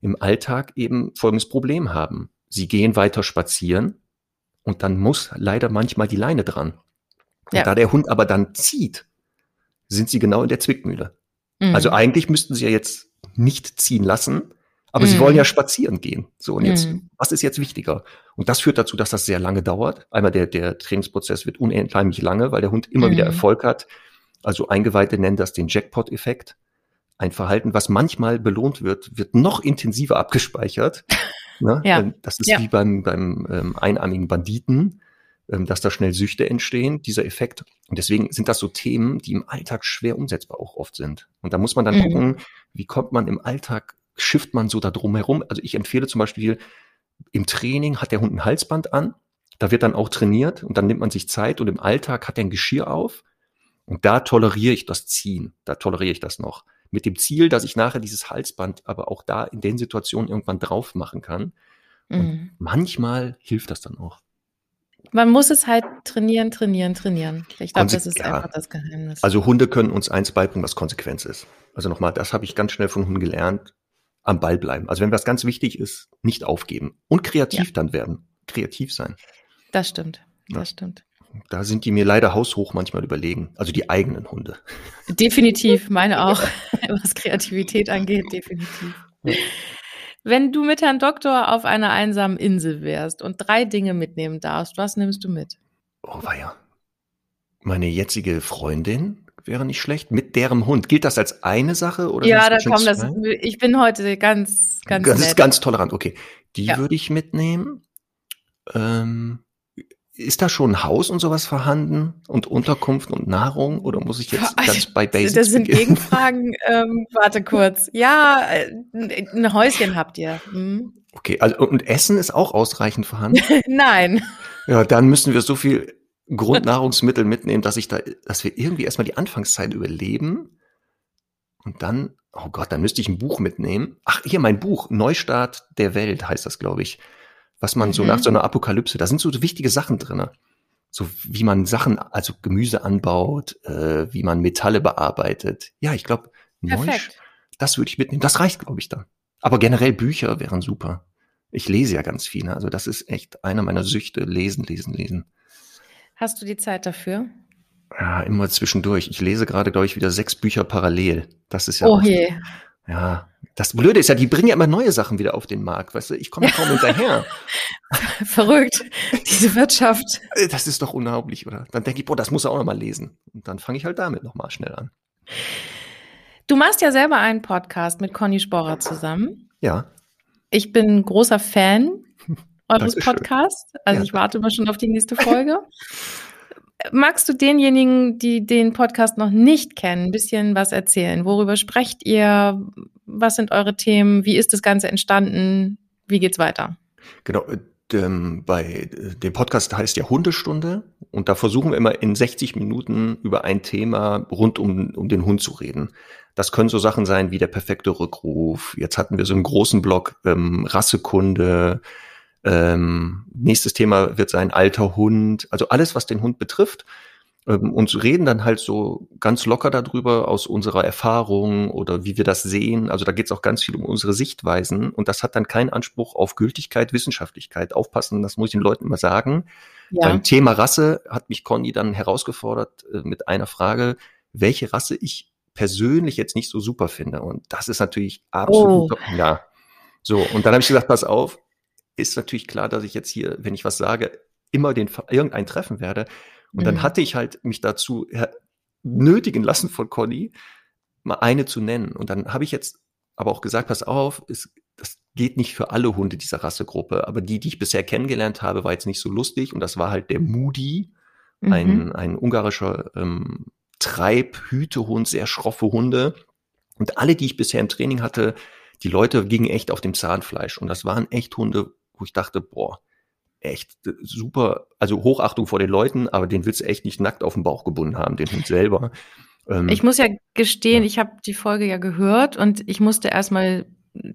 im Alltag eben folgendes Problem haben. Sie gehen weiter spazieren und dann muss leider manchmal die Leine dran. Und ja. da der Hund aber dann zieht, sind sie genau in der Zwickmühle. Mhm. Also eigentlich müssten sie ja jetzt nicht ziehen lassen, aber mhm. sie wollen ja spazieren gehen. So, und jetzt, mhm. was ist jetzt wichtiger? Und das führt dazu, dass das sehr lange dauert. Einmal der, der Trainingsprozess wird unendlich lange, weil der Hund immer wieder mhm. Erfolg hat. Also Eingeweihte nennen das den Jackpot-Effekt. Ein Verhalten, was manchmal belohnt wird, wird noch intensiver abgespeichert. ne? ja. Ähm, das ist ja. wie beim, beim ähm, einarmigen Banditen. Ähm, dass da schnell Süchte entstehen, dieser Effekt. Und deswegen sind das so Themen, die im Alltag schwer umsetzbar auch oft sind. Und da muss man dann mhm. gucken, wie kommt man im Alltag, schifft man so da drum herum. Also ich empfehle zum Beispiel, im Training hat der Hund ein Halsband an, da wird dann auch trainiert und dann nimmt man sich Zeit und im Alltag hat er ein Geschirr auf und da toleriere ich das Ziehen, da toleriere ich das noch. Mit dem Ziel, dass ich nachher dieses Halsband aber auch da in den Situationen irgendwann drauf machen kann. Und mhm. manchmal hilft das dann auch. Man muss es halt trainieren, trainieren, trainieren. Ich glaube, das ist ja. einfach das Geheimnis. Also Hunde können uns eins beibringen, was Konsequenz ist. Also nochmal, das habe ich ganz schnell von Hunden gelernt. Am Ball bleiben. Also wenn was ganz wichtig ist, nicht aufgeben. Und kreativ ja. dann werden. Kreativ sein. Das stimmt. Das ja. stimmt. Da sind die mir leider haushoch manchmal überlegen. Also die eigenen Hunde. Definitiv, meine auch. was Kreativität angeht, definitiv. Wenn du mit Herrn Doktor auf einer einsamen Insel wärst und drei Dinge mitnehmen darfst, was nimmst du mit? Oh, weia. Meine jetzige Freundin wäre nicht schlecht. Mit deren Hund. Gilt das als eine Sache? Oder ja, da komm, das, ich bin heute ganz, ganz. Das nett. ist ganz tolerant, okay. Die ja. würde ich mitnehmen. Ähm, ist da schon ein Haus und sowas vorhanden und Unterkunft und Nahrung oder muss ich jetzt ganz bei Basics Das sind beginnen? Gegenfragen. Ähm, warte kurz. Ja, äh, ein Häuschen habt ihr. Hm. Okay, also und Essen ist auch ausreichend vorhanden? Nein. Ja, dann müssen wir so viel Grundnahrungsmittel mitnehmen, dass ich da, dass wir irgendwie erstmal die Anfangszeit überleben und dann, oh Gott, dann müsste ich ein Buch mitnehmen. Ach, hier mein Buch, Neustart der Welt heißt das, glaube ich was man so mhm. nach so einer Apokalypse, da sind so wichtige Sachen drinne. So wie man Sachen, also Gemüse anbaut, äh, wie man Metalle bearbeitet. Ja, ich glaube, das würde ich mitnehmen. Das reicht, glaube ich, dann. Aber generell Bücher wären super. Ich lese ja ganz viel. Ne? Also das ist echt einer meiner Süchte. Lesen, lesen, lesen. Hast du die Zeit dafür? Ja, immer zwischendurch. Ich lese gerade, glaube ich, wieder sechs Bücher parallel. Das ist ja oh je. Ja, das Blöde ist ja, die bringen ja immer neue Sachen wieder auf den Markt. Weißt du, ich komme kaum hinterher. Verrückt, diese Wirtschaft. Äh, das ist doch unglaublich, oder? Dann denke ich, boah, das muss er auch noch mal lesen. Und dann fange ich halt damit noch mal schnell an. Du machst ja selber einen Podcast mit Conny Sporrer zusammen. Ja. Ich bin großer Fan eures Podcasts. Also ja. ich warte immer schon auf die nächste Folge. Magst du denjenigen, die den Podcast noch nicht kennen, ein bisschen was erzählen? Worüber sprecht ihr? Was sind eure Themen? Wie ist das Ganze entstanden? Wie geht's weiter? Genau, ähm, bei äh, dem Podcast heißt ja Hundestunde und da versuchen wir immer in 60 Minuten über ein Thema rund um, um den Hund zu reden. Das können so Sachen sein wie der perfekte Rückruf. Jetzt hatten wir so einen großen Block ähm, Rassekunde, ähm, nächstes Thema wird sein alter Hund, also alles, was den Hund betrifft. Ähm, und reden dann halt so ganz locker darüber aus unserer Erfahrung oder wie wir das sehen. Also da geht es auch ganz viel um unsere Sichtweisen und das hat dann keinen Anspruch auf Gültigkeit, Wissenschaftlichkeit. Aufpassen, das muss ich den Leuten immer sagen. Ja. Beim Thema Rasse hat mich Conny dann herausgefordert äh, mit einer Frage, welche Rasse ich persönlich jetzt nicht so super finde. Und das ist natürlich absolut, oh. ja. So, und dann habe ich gesagt, pass auf, ist natürlich klar, dass ich jetzt hier, wenn ich was sage, immer den irgendein treffen werde. Und mhm. dann hatte ich halt mich dazu nötigen lassen von Conny, mal eine zu nennen. Und dann habe ich jetzt aber auch gesagt, pass auf, es, das geht nicht für alle Hunde dieser Rassegruppe, aber die, die ich bisher kennengelernt habe, war jetzt nicht so lustig. Und das war halt der Moody, mhm. ein, ein ungarischer ähm, Treibhütehund, sehr schroffe Hunde. Und alle, die ich bisher im Training hatte, die Leute gingen echt auf dem Zahnfleisch. Und das waren echt Hunde, wo ich dachte, boah, echt super, also Hochachtung vor den Leuten, aber den willst du echt nicht nackt auf den Bauch gebunden haben, den Hund selber. Ähm, ich muss ja gestehen, ja. ich habe die Folge ja gehört und ich musste erstmal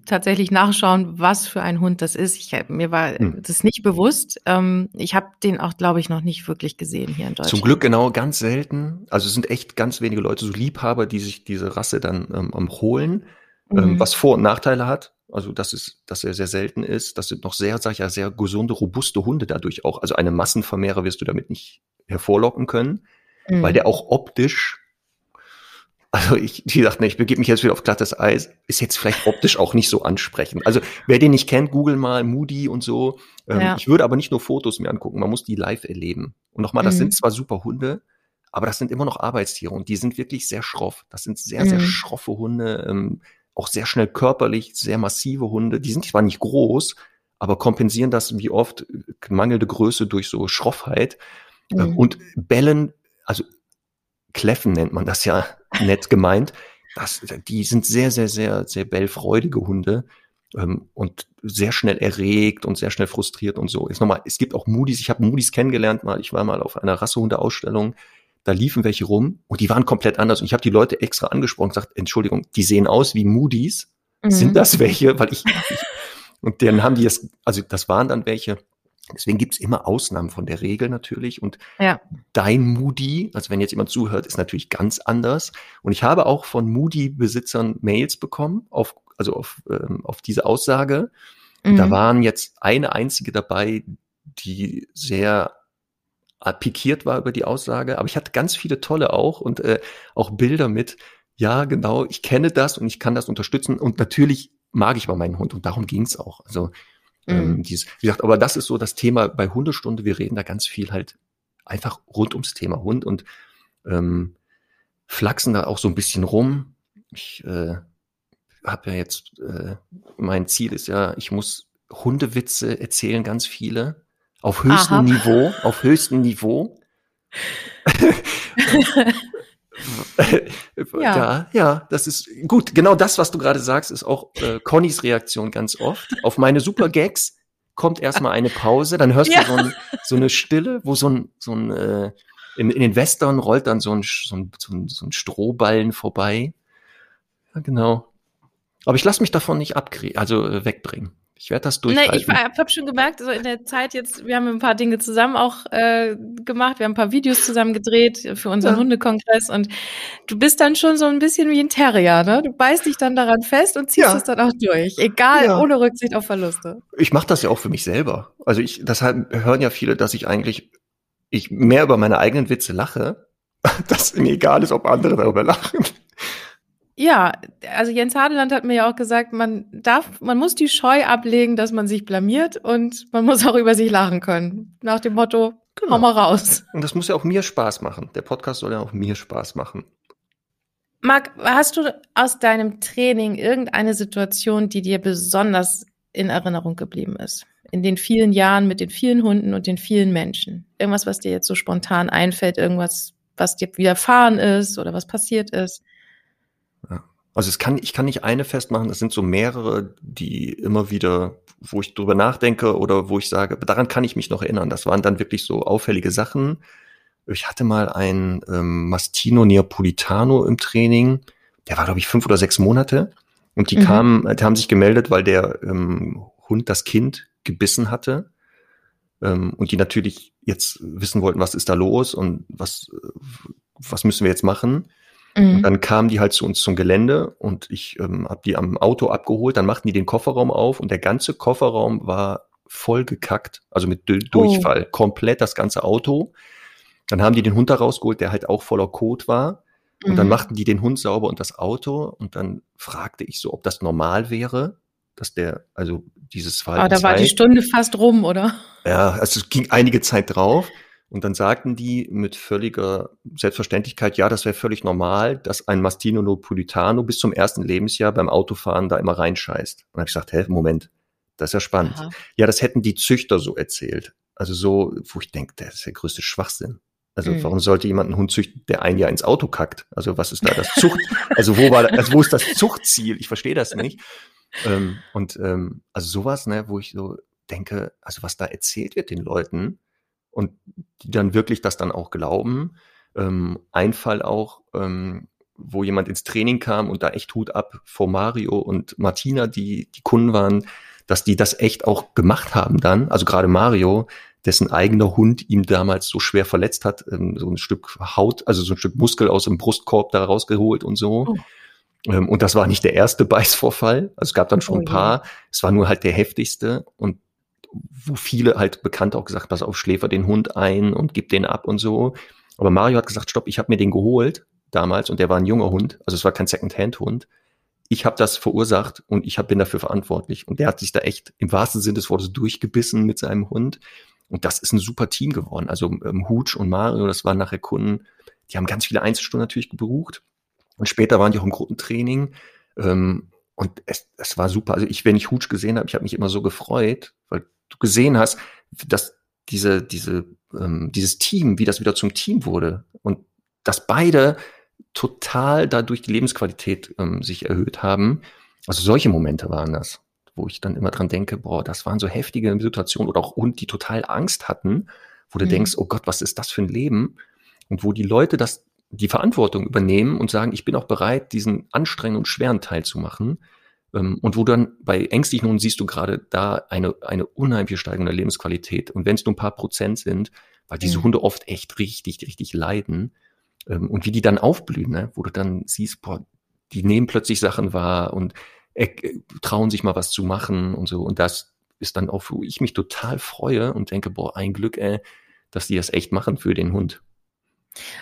tatsächlich nachschauen, was für ein Hund das ist. Ich, mir war hm. das nicht bewusst. Ähm, ich habe den auch, glaube ich, noch nicht wirklich gesehen hier in Deutschland. Zum Glück genau, ganz selten. Also es sind echt ganz wenige Leute, so Liebhaber, die sich diese Rasse dann ähm, holen, ähm, mhm. was Vor- und Nachteile hat. Also das ist, dass er sehr selten ist. Das sind noch sehr, sag ich ja, sehr gesunde, robuste Hunde dadurch auch. Also eine Massenvermehrer wirst du damit nicht hervorlocken können, mhm. weil der auch optisch, also ich, wie gesagt, ne, ich begebe mich jetzt wieder auf glattes Eis, ist jetzt vielleicht optisch auch nicht so ansprechend. Also wer den nicht kennt, google mal Moody und so. Ähm, ja. Ich würde aber nicht nur Fotos mir angucken, man muss die live erleben. Und nochmal, das mhm. sind zwar super Hunde, aber das sind immer noch Arbeitstiere und die sind wirklich sehr schroff. Das sind sehr, mhm. sehr schroffe Hunde. Ähm, auch sehr schnell körperlich, sehr massive Hunde. Die sind zwar nicht groß, aber kompensieren das wie oft äh, mangelnde Größe durch so Schroffheit. Ähm, mhm. Und bellen, also kläffen nennt man das ja nett gemeint. Das, die sind sehr, sehr, sehr, sehr bellfreudige Hunde ähm, und sehr schnell erregt und sehr schnell frustriert und so. Jetzt nochmal, es gibt auch Moody's. Ich habe Moody's kennengelernt mal. Ich war mal auf einer Rassehundeausstellung da liefen welche rum und die waren komplett anders. Und ich habe die Leute extra angesprochen und gesagt, Entschuldigung, die sehen aus wie Moody's. Mhm. Sind das welche? Weil ich, ich und dann haben die es, also das waren dann welche. Deswegen gibt's immer Ausnahmen von der Regel natürlich. Und ja. dein Moody, also wenn jetzt jemand zuhört, ist natürlich ganz anders. Und ich habe auch von Moody-Besitzern Mails bekommen, auf, also auf, ähm, auf diese Aussage. Mhm. Da waren jetzt eine einzige dabei, die sehr pikiert war über die Aussage, aber ich hatte ganz viele tolle auch und äh, auch Bilder mit, ja, genau, ich kenne das und ich kann das unterstützen und natürlich mag ich mal meinen Hund und darum ging's auch. Also ähm, mhm. dieses, wie gesagt, aber das ist so das Thema bei Hundestunde, wir reden da ganz viel halt einfach rund ums Thema Hund und ähm, flachsen da auch so ein bisschen rum. Ich äh, habe ja jetzt, äh, mein Ziel ist ja, ich muss Hundewitze erzählen, ganz viele. Auf höchstem Aha. Niveau, auf höchstem Niveau. ja. ja. ja, das ist gut. Genau das, was du gerade sagst, ist auch äh, Connys Reaktion ganz oft. Auf meine Super Gags kommt erstmal eine Pause, dann hörst ja. du so, ein, so, eine Stille, wo so ein, so ein äh, in, in den Western rollt dann so ein, so ein, so ein, so ein Strohballen vorbei. Ja, genau. Aber ich lasse mich davon nicht abkriegen, also äh, wegbringen. Ich werde das durchhalten. Nee, ich habe schon gemerkt, so in der Zeit jetzt, wir haben ein paar Dinge zusammen auch äh, gemacht, wir haben ein paar Videos zusammen gedreht für unseren ja. Hundekongress und du bist dann schon so ein bisschen wie ein Terrier, ne? Du beißt dich dann daran fest und ziehst ja. es dann auch durch, egal, ja. ohne Rücksicht auf Verluste. Ich mache das ja auch für mich selber. Also ich, deshalb hören ja viele, dass ich eigentlich ich mehr über meine eigenen Witze lache, dass mir egal ist, ob andere darüber lachen. Ja, also Jens Hadeland hat mir ja auch gesagt, man darf, man muss die Scheu ablegen, dass man sich blamiert und man muss auch über sich lachen können. Nach dem Motto, genau. hau mal raus. Und das muss ja auch mir Spaß machen. Der Podcast soll ja auch mir Spaß machen. Marc, hast du aus deinem Training irgendeine Situation, die dir besonders in Erinnerung geblieben ist? In den vielen Jahren mit den vielen Hunden und den vielen Menschen? Irgendwas, was dir jetzt so spontan einfällt, irgendwas, was dir widerfahren ist oder was passiert ist? Also es kann, ich kann nicht eine festmachen, es sind so mehrere, die immer wieder, wo ich drüber nachdenke oder wo ich sage, daran kann ich mich noch erinnern. Das waren dann wirklich so auffällige Sachen. Ich hatte mal einen ähm, Mastino Neapolitano im Training, der war, glaube ich, fünf oder sechs Monate. Und die mhm. kamen, die haben sich gemeldet, weil der ähm, Hund das Kind gebissen hatte. Ähm, und die natürlich jetzt wissen wollten, was ist da los und was, was müssen wir jetzt machen. Mhm. Und dann kamen die halt zu uns zum Gelände und ich ähm, habe die am Auto abgeholt. Dann machten die den Kofferraum auf und der ganze Kofferraum war voll gekackt, also mit D Durchfall, oh. komplett das ganze Auto. Dann haben die den Hund da rausgeholt, der halt auch voller Kot war. Und mhm. dann machten die den Hund sauber und das Auto. Und dann fragte ich so, ob das normal wäre, dass der, also dieses Verhalten. Aber da war die Stunde fast rum, oder? Ja, also es ging einige Zeit drauf. Und dann sagten die mit völliger Selbstverständlichkeit, ja, das wäre völlig normal, dass ein Mastino Napolitano bis zum ersten Lebensjahr beim Autofahren da immer reinscheißt. Und dann habe ich gesagt, hä, Moment, das ist ja spannend. Aha. Ja, das hätten die Züchter so erzählt. Also so, wo ich denke, das ist der größte Schwachsinn. Also mhm. warum sollte jemand einen Hund züchten, der ein Jahr ins Auto kackt? Also was ist da das Zucht? also wo war, also wo ist das Zuchtziel? Ich verstehe das nicht. Ähm, und ähm, also sowas, ne, wo ich so denke, also was da erzählt wird den Leuten, und die dann wirklich das dann auch glauben. Ähm, ein Fall auch, ähm, wo jemand ins Training kam und da echt Hut ab vor Mario und Martina, die die Kunden waren, dass die das echt auch gemacht haben dann. Also gerade Mario, dessen eigener Hund ihm damals so schwer verletzt hat, ähm, so ein Stück Haut, also so ein Stück Muskel aus dem Brustkorb da rausgeholt und so. Oh. Ähm, und das war nicht der erste Beißvorfall. Also es gab dann schon oh, ein paar. Ja. Es war nur halt der heftigste. Und wo viele halt bekannt auch gesagt, pass auf, schläfer den Hund ein und gib den ab und so. Aber Mario hat gesagt, stopp, ich habe mir den geholt damals und der war ein junger Hund, also es war kein Second-Hand-Hund. Ich habe das verursacht und ich hab, bin dafür verantwortlich. Und der hat sich da echt im wahrsten Sinne des Wortes durchgebissen mit seinem Hund. Und das ist ein super Team geworden. Also ähm, Hutsch und Mario, das waren nachher Kunden, die haben ganz viele Einzelstunden natürlich gebucht. Und später waren die auch im Gruppentraining. Ähm, und es, es war super. Also ich, wenn ich Hutsch gesehen habe, ich habe mich immer so gefreut, weil du gesehen hast, dass diese, diese, ähm, dieses Team, wie das wieder zum Team wurde und dass beide total dadurch die Lebensqualität ähm, sich erhöht haben. Also solche Momente waren das, wo ich dann immer dran denke, boah, das waren so heftige Situationen oder auch Hunde, die total Angst hatten, wo du mhm. denkst, oh Gott, was ist das für ein Leben? Und wo die Leute das, die Verantwortung übernehmen und sagen, ich bin auch bereit, diesen anstrengenden und schweren Teil zu machen. Ähm, und wo dann bei ängstlichen Hunden siehst du gerade da eine, eine unheimliche Steigerung der Lebensqualität. Und wenn es nur ein paar Prozent sind, weil diese mhm. Hunde oft echt richtig, richtig leiden, ähm, und wie die dann aufblühen, ne? wo du dann siehst, boah, die nehmen plötzlich Sachen wahr und äh, trauen sich mal was zu machen und so. Und das ist dann auch, wo ich mich total freue und denke, boah, ein Glück, ey, dass die das echt machen für den Hund.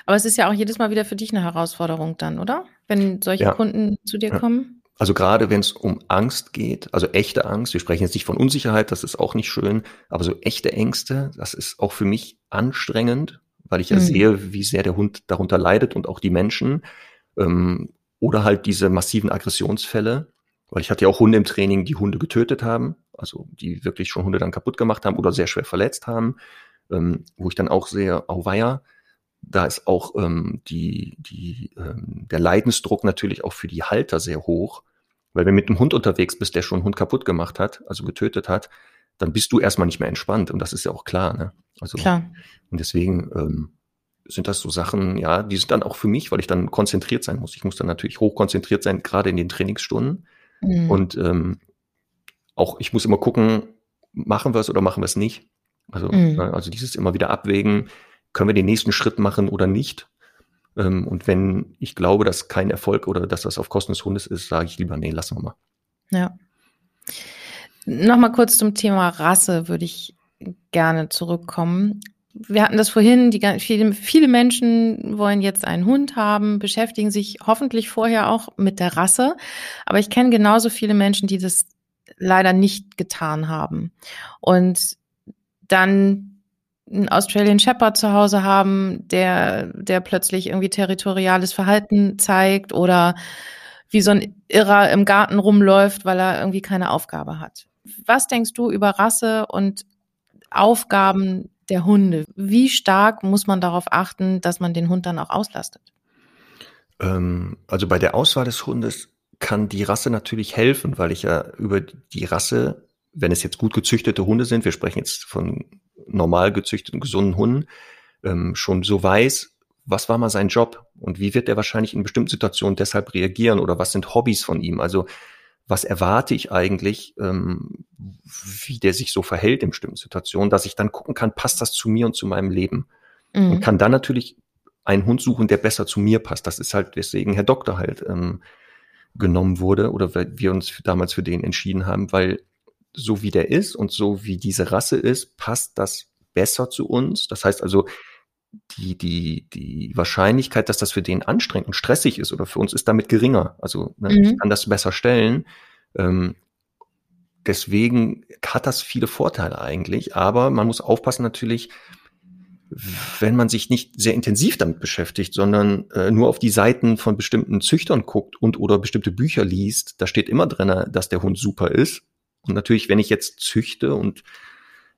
Aber es ist ja auch jedes Mal wieder für dich eine Herausforderung dann, oder? Wenn solche ja. Kunden zu dir kommen? Also gerade wenn es um Angst geht, also echte Angst, wir sprechen jetzt nicht von Unsicherheit, das ist auch nicht schön, aber so echte Ängste, das ist auch für mich anstrengend, weil ich ja mhm. sehe, wie sehr der Hund darunter leidet und auch die Menschen. Ähm, oder halt diese massiven Aggressionsfälle, weil ich hatte ja auch Hunde im Training, die Hunde getötet haben, also die wirklich schon Hunde dann kaputt gemacht haben oder sehr schwer verletzt haben, ähm, wo ich dann auch sehe, auweia, da ist auch ähm, die, die, ähm, der Leidensdruck natürlich auch für die Halter sehr hoch. Weil wenn mit einem Hund unterwegs bist, der schon einen Hund kaputt gemacht hat, also getötet hat, dann bist du erstmal nicht mehr entspannt. Und das ist ja auch klar. Ne? Also, klar. Und deswegen ähm, sind das so Sachen, ja, die sind dann auch für mich, weil ich dann konzentriert sein muss. Ich muss dann natürlich hochkonzentriert sein, gerade in den Trainingsstunden. Mhm. Und ähm, auch ich muss immer gucken, machen wir es oder machen wir es nicht. Also, mhm. ne, also dieses immer wieder abwägen, können wir den nächsten Schritt machen oder nicht? Ähm, und wenn ich glaube, dass kein Erfolg oder dass das auf Kosten des Hundes ist, sage ich lieber, nee, lassen wir mal. Ja. Nochmal kurz zum Thema Rasse würde ich gerne zurückkommen. wir hatten das vorhin, die, viele, viele Menschen wollen jetzt einen Hund haben, beschäftigen sich hoffentlich vorher auch mit der Rasse. Aber ich kenne genauso viele Menschen, die das leider nicht getan haben. Und dann einen Australian Shepherd zu Hause haben, der, der plötzlich irgendwie territoriales Verhalten zeigt oder wie so ein Irrer im Garten rumläuft, weil er irgendwie keine Aufgabe hat. Was denkst du über Rasse und Aufgaben der Hunde? Wie stark muss man darauf achten, dass man den Hund dann auch auslastet? Ähm, also bei der Auswahl des Hundes kann die Rasse natürlich helfen, weil ich ja über die Rasse, wenn es jetzt gut gezüchtete Hunde sind, wir sprechen jetzt von normal gezüchteten, gesunden Hunden, ähm, schon so weiß, was war mal sein Job und wie wird er wahrscheinlich in bestimmten Situationen deshalb reagieren oder was sind Hobbys von ihm? Also was erwarte ich eigentlich, ähm, wie der sich so verhält in bestimmten Situationen, dass ich dann gucken kann, passt das zu mir und zu meinem Leben? Mhm. Und kann dann natürlich einen Hund suchen, der besser zu mir passt. Das ist halt deswegen Herr Doktor halt ähm, genommen wurde oder wir uns damals für den entschieden haben, weil so wie der ist und so wie diese Rasse ist, passt das besser zu uns. Das heißt also, die, die, die Wahrscheinlichkeit, dass das für den anstrengend und stressig ist oder für uns ist damit geringer. Also ne, mhm. ich kann das besser stellen. Ähm, deswegen hat das viele Vorteile eigentlich, aber man muss aufpassen natürlich, wenn man sich nicht sehr intensiv damit beschäftigt, sondern äh, nur auf die Seiten von bestimmten Züchtern guckt und oder bestimmte Bücher liest, da steht immer drin, dass der Hund super ist. Und natürlich, wenn ich jetzt züchte und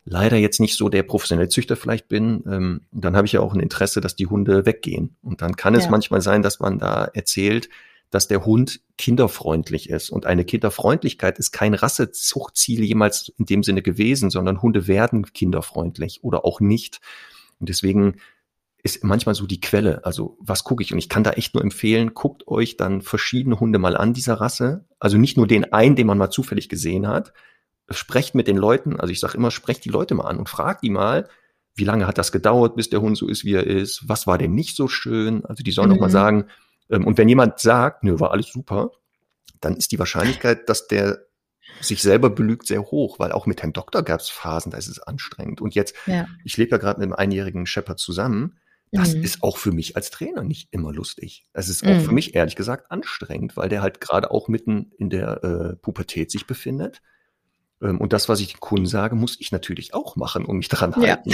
leider jetzt nicht so der professionelle Züchter vielleicht bin, ähm, dann habe ich ja auch ein Interesse, dass die Hunde weggehen. Und dann kann es ja. manchmal sein, dass man da erzählt, dass der Hund kinderfreundlich ist. Und eine Kinderfreundlichkeit ist kein Rassezuchtziel jemals in dem Sinne gewesen, sondern Hunde werden kinderfreundlich oder auch nicht. Und deswegen ist manchmal so die Quelle. Also was gucke ich? Und ich kann da echt nur empfehlen, guckt euch dann verschiedene Hunde mal an dieser Rasse. Also nicht nur den einen, den man mal zufällig gesehen hat, sprecht mit den Leuten, also ich sage immer, sprecht die Leute mal an und fragt die mal, wie lange hat das gedauert, bis der Hund so ist, wie er ist, was war denn nicht so schön, also die sollen mhm. auch mal sagen, ähm, und wenn jemand sagt, nö, war alles super, dann ist die Wahrscheinlichkeit, dass der sich selber belügt, sehr hoch, weil auch mit Herrn Doktor gab es Phasen, da ist es anstrengend. Und jetzt, ja. ich lebe ja gerade mit einem einjährigen Shepherd zusammen, das mhm. ist auch für mich als Trainer nicht immer lustig. Es ist auch mhm. für mich ehrlich gesagt anstrengend, weil der halt gerade auch mitten in der äh, Pubertät sich befindet. Ähm, und das, was ich den Kunden sage, muss ich natürlich auch machen und mich daran ja. halten.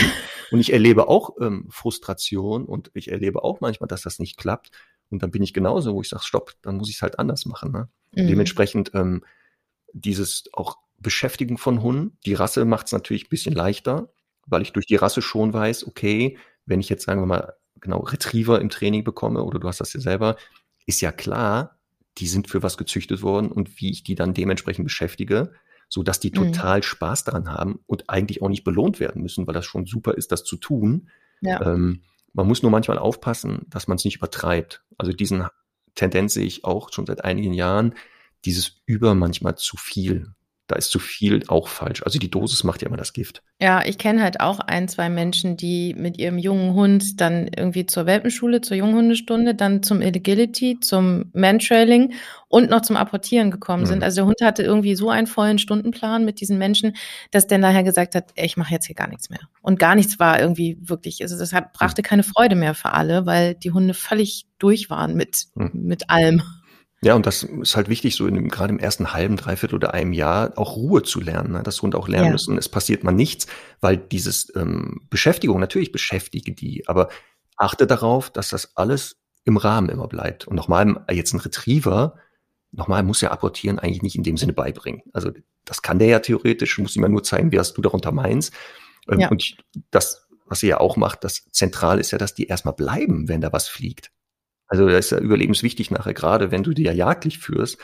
Und ich erlebe auch ähm, Frustration und ich erlebe auch manchmal, dass das nicht klappt. Und dann bin ich genauso, wo ich sage, stopp, dann muss ich es halt anders machen. Ne? Mhm. Dementsprechend ähm, dieses auch Beschäftigen von Hunden, die Rasse macht es natürlich ein bisschen leichter, weil ich durch die Rasse schon weiß, okay, wenn ich jetzt sagen wir mal genau Retriever im Training bekomme oder du hast das ja selber, ist ja klar, die sind für was gezüchtet worden und wie ich die dann dementsprechend beschäftige so dass die mhm. total mhm. Spaß daran haben und eigentlich auch nicht belohnt werden müssen, weil das schon super ist, das zu tun. Ja. Ähm, man muss nur manchmal aufpassen, dass man es nicht übertreibt. Also diesen Tendenz sehe ich auch schon seit einigen Jahren, dieses über manchmal zu viel da ist zu viel auch falsch. Also die Dosis macht ja immer das Gift. Ja, ich kenne halt auch ein, zwei Menschen, die mit ihrem jungen Hund dann irgendwie zur Welpenschule, zur Junghundestunde, dann zum Agility, zum Mantrailing und noch zum Apportieren gekommen mhm. sind. Also der Hund hatte irgendwie so einen vollen Stundenplan mit diesen Menschen, dass der nachher gesagt hat, ey, ich mache jetzt hier gar nichts mehr. Und gar nichts war irgendwie wirklich, also das hat, brachte mhm. keine Freude mehr für alle, weil die Hunde völlig durch waren mit, mhm. mit allem. Ja, und das ist halt wichtig, so in dem, gerade im ersten halben, dreiviertel oder einem Jahr auch Ruhe zu lernen, ne? dass Hunde auch lernen ja. müssen, es passiert mal nichts, weil dieses ähm, Beschäftigung, natürlich beschäftige die, aber achte darauf, dass das alles im Rahmen immer bleibt. Und nochmal, jetzt ein Retriever, nochmal muss er apportieren eigentlich nicht in dem Sinne beibringen. Also das kann der ja theoretisch, muss ihm ja nur zeigen, wie hast du darunter meinst. Ähm, ja. Und das, was er ja auch macht, das Zentral ist ja, dass die erstmal bleiben, wenn da was fliegt. Also das ist ja überlebenswichtig nachher, gerade wenn du die ja jagdlich führst.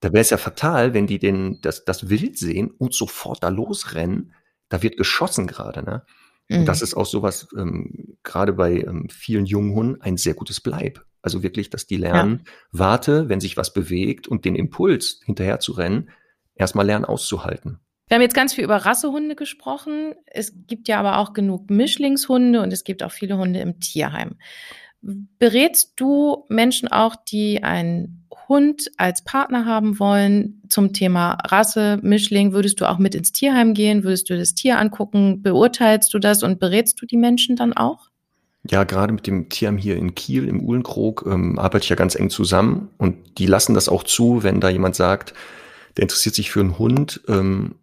Da wäre es ja fatal, wenn die den, das, das Wild sehen und sofort da losrennen. Da wird geschossen gerade, ne? Mhm. Und das ist auch sowas, ähm, gerade bei ähm, vielen jungen Hunden, ein sehr gutes Bleib. Also wirklich, dass die lernen, ja. warte, wenn sich was bewegt und den Impuls hinterher zu rennen, erstmal lernen auszuhalten. Wir haben jetzt ganz viel über Rassehunde gesprochen. Es gibt ja aber auch genug Mischlingshunde und es gibt auch viele Hunde im Tierheim. Berätst du Menschen auch, die einen Hund als Partner haben wollen zum Thema Rasse, Mischling, würdest du auch mit ins Tierheim gehen? Würdest du das Tier angucken? Beurteilst du das und berätst du die Menschen dann auch? Ja, gerade mit dem Tierheim hier in Kiel, im Uhlenkrog, ähm, arbeite ich ja ganz eng zusammen und die lassen das auch zu, wenn da jemand sagt, der interessiert sich für einen Hund, ähm,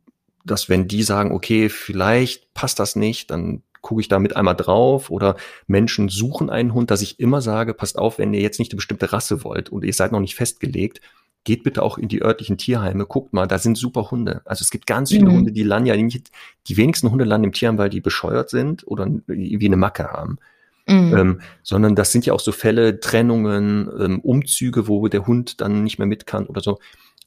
dass wenn die sagen, okay, vielleicht passt das nicht, dann gucke ich da mit einmal drauf oder Menschen suchen einen Hund, dass ich immer sage, passt auf, wenn ihr jetzt nicht eine bestimmte Rasse wollt und ihr seid noch nicht festgelegt, geht bitte auch in die örtlichen Tierheime, guckt mal, da sind super Hunde. Also es gibt ganz viele mhm. Hunde, die landen ja nicht, die wenigsten Hunde landen im Tierheim, weil die bescheuert sind oder wie eine Macke haben. Mhm. Ähm, sondern das sind ja auch so Fälle, Trennungen, ähm, Umzüge, wo der Hund dann nicht mehr mit kann oder so.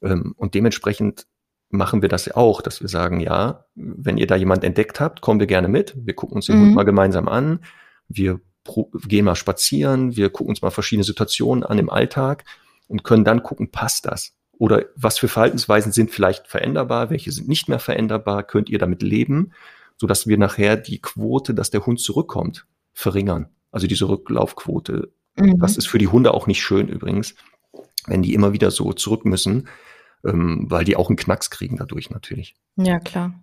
Ähm, und dementsprechend machen wir das ja auch, dass wir sagen, ja, wenn ihr da jemand entdeckt habt, kommen wir gerne mit. Wir gucken uns den mhm. Hund mal gemeinsam an. Wir gehen mal spazieren. Wir gucken uns mal verschiedene Situationen an im Alltag und können dann gucken, passt das? Oder was für Verhaltensweisen sind vielleicht veränderbar? Welche sind nicht mehr veränderbar? Könnt ihr damit leben? Sodass wir nachher die Quote, dass der Hund zurückkommt, verringern. Also diese Rücklaufquote. Mhm. Das ist für die Hunde auch nicht schön übrigens, wenn die immer wieder so zurück müssen ähm, weil die auch einen Knacks kriegen dadurch natürlich. Ja, klar.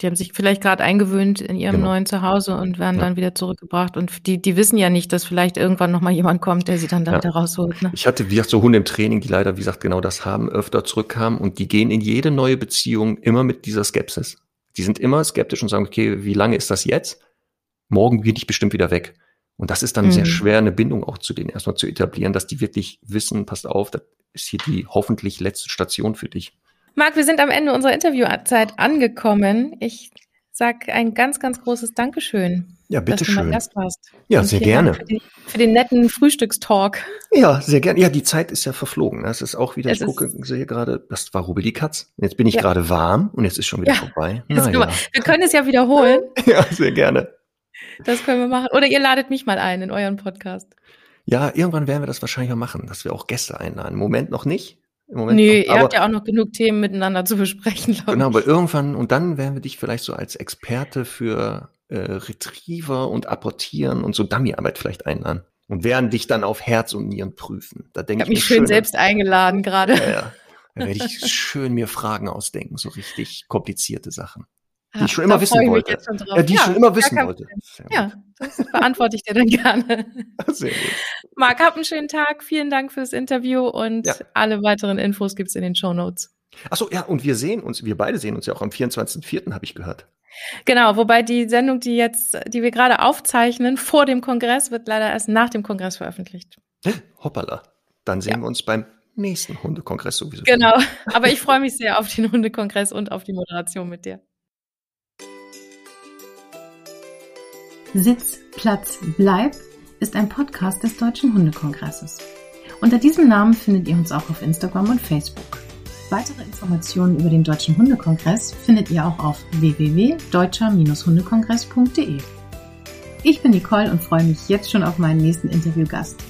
Die haben sich vielleicht gerade eingewöhnt in ihrem genau. neuen Zuhause und werden ja. dann wieder zurückgebracht. Und die, die wissen ja nicht, dass vielleicht irgendwann nochmal jemand kommt, der sie dann da ja. wieder rausholt. Ne? Ich hatte, wie gesagt, so Hunde im Training, die leider, wie gesagt, genau das haben, öfter zurückkamen und die gehen in jede neue Beziehung immer mit dieser Skepsis. Die sind immer skeptisch und sagen, okay, wie lange ist das jetzt? Morgen bin ich bestimmt wieder weg. Und das ist dann mhm. sehr schwer, eine Bindung auch zu denen erstmal zu etablieren, dass die wirklich wissen, passt auf, das ist hier die hoffentlich letzte Station für dich. Marc, wir sind am Ende unserer Interviewzeit angekommen. Ich sag ein ganz, ganz großes Dankeschön. Ja, bitte schön. Gast warst. Ja, Und sehr gerne. Für, die, für, den netten Frühstückstalk. Ja, sehr gerne. Ja, die Zeit ist ja verflogen. Das ist auch wieder, es ich gucke, sehe gerade, das war Rubbel die Katz. Jetzt bin ich ja. gerade warm und jetzt ist schon wieder ja. vorbei. Naja. Wir können es ja wiederholen. ja, sehr gerne. Das können wir machen. Oder ihr ladet mich mal ein in euren Podcast. Ja, irgendwann werden wir das wahrscheinlich auch machen, dass wir auch Gäste einladen. Im Moment noch nicht. Im Moment nee, noch, ihr habt ja auch noch genug Themen miteinander zu besprechen, glaube Genau, aber irgendwann, und dann werden wir dich vielleicht so als Experte für äh, Retriever und Apportieren und so Dummyarbeit vielleicht einladen. Und werden dich dann auf Herz und Nieren prüfen. Da denke ich, ich mich schön selbst eingeladen gerade. Ja, ja. Da werde ich schön mir Fragen ausdenken, so richtig komplizierte Sachen. Die ich schon immer wissen wollte. Ja, die ich schon immer wissen wollte. Ja, das beantworte ich dir dann gerne. Sehr gut. Marc, hab einen schönen Tag. Vielen Dank fürs Interview und ja. alle weiteren Infos gibt's in den Show Notes. Achso, ja, und wir sehen uns, wir beide sehen uns ja auch am 24.04., habe ich gehört. Genau, wobei die Sendung, die jetzt, die wir gerade aufzeichnen, vor dem Kongress, wird leider erst nach dem Kongress veröffentlicht. Hoppala. Dann sehen ja. wir uns beim nächsten Hundekongress sowieso. Genau, aber ich freue mich sehr auf den Hundekongress und auf die Moderation mit dir. Sitz, Platz, Bleib ist ein Podcast des Deutschen Hundekongresses. Unter diesem Namen findet ihr uns auch auf Instagram und Facebook. Weitere Informationen über den Deutschen Hundekongress findet ihr auch auf www.deutscher-hundekongress.de. Ich bin Nicole und freue mich jetzt schon auf meinen nächsten Interviewgast.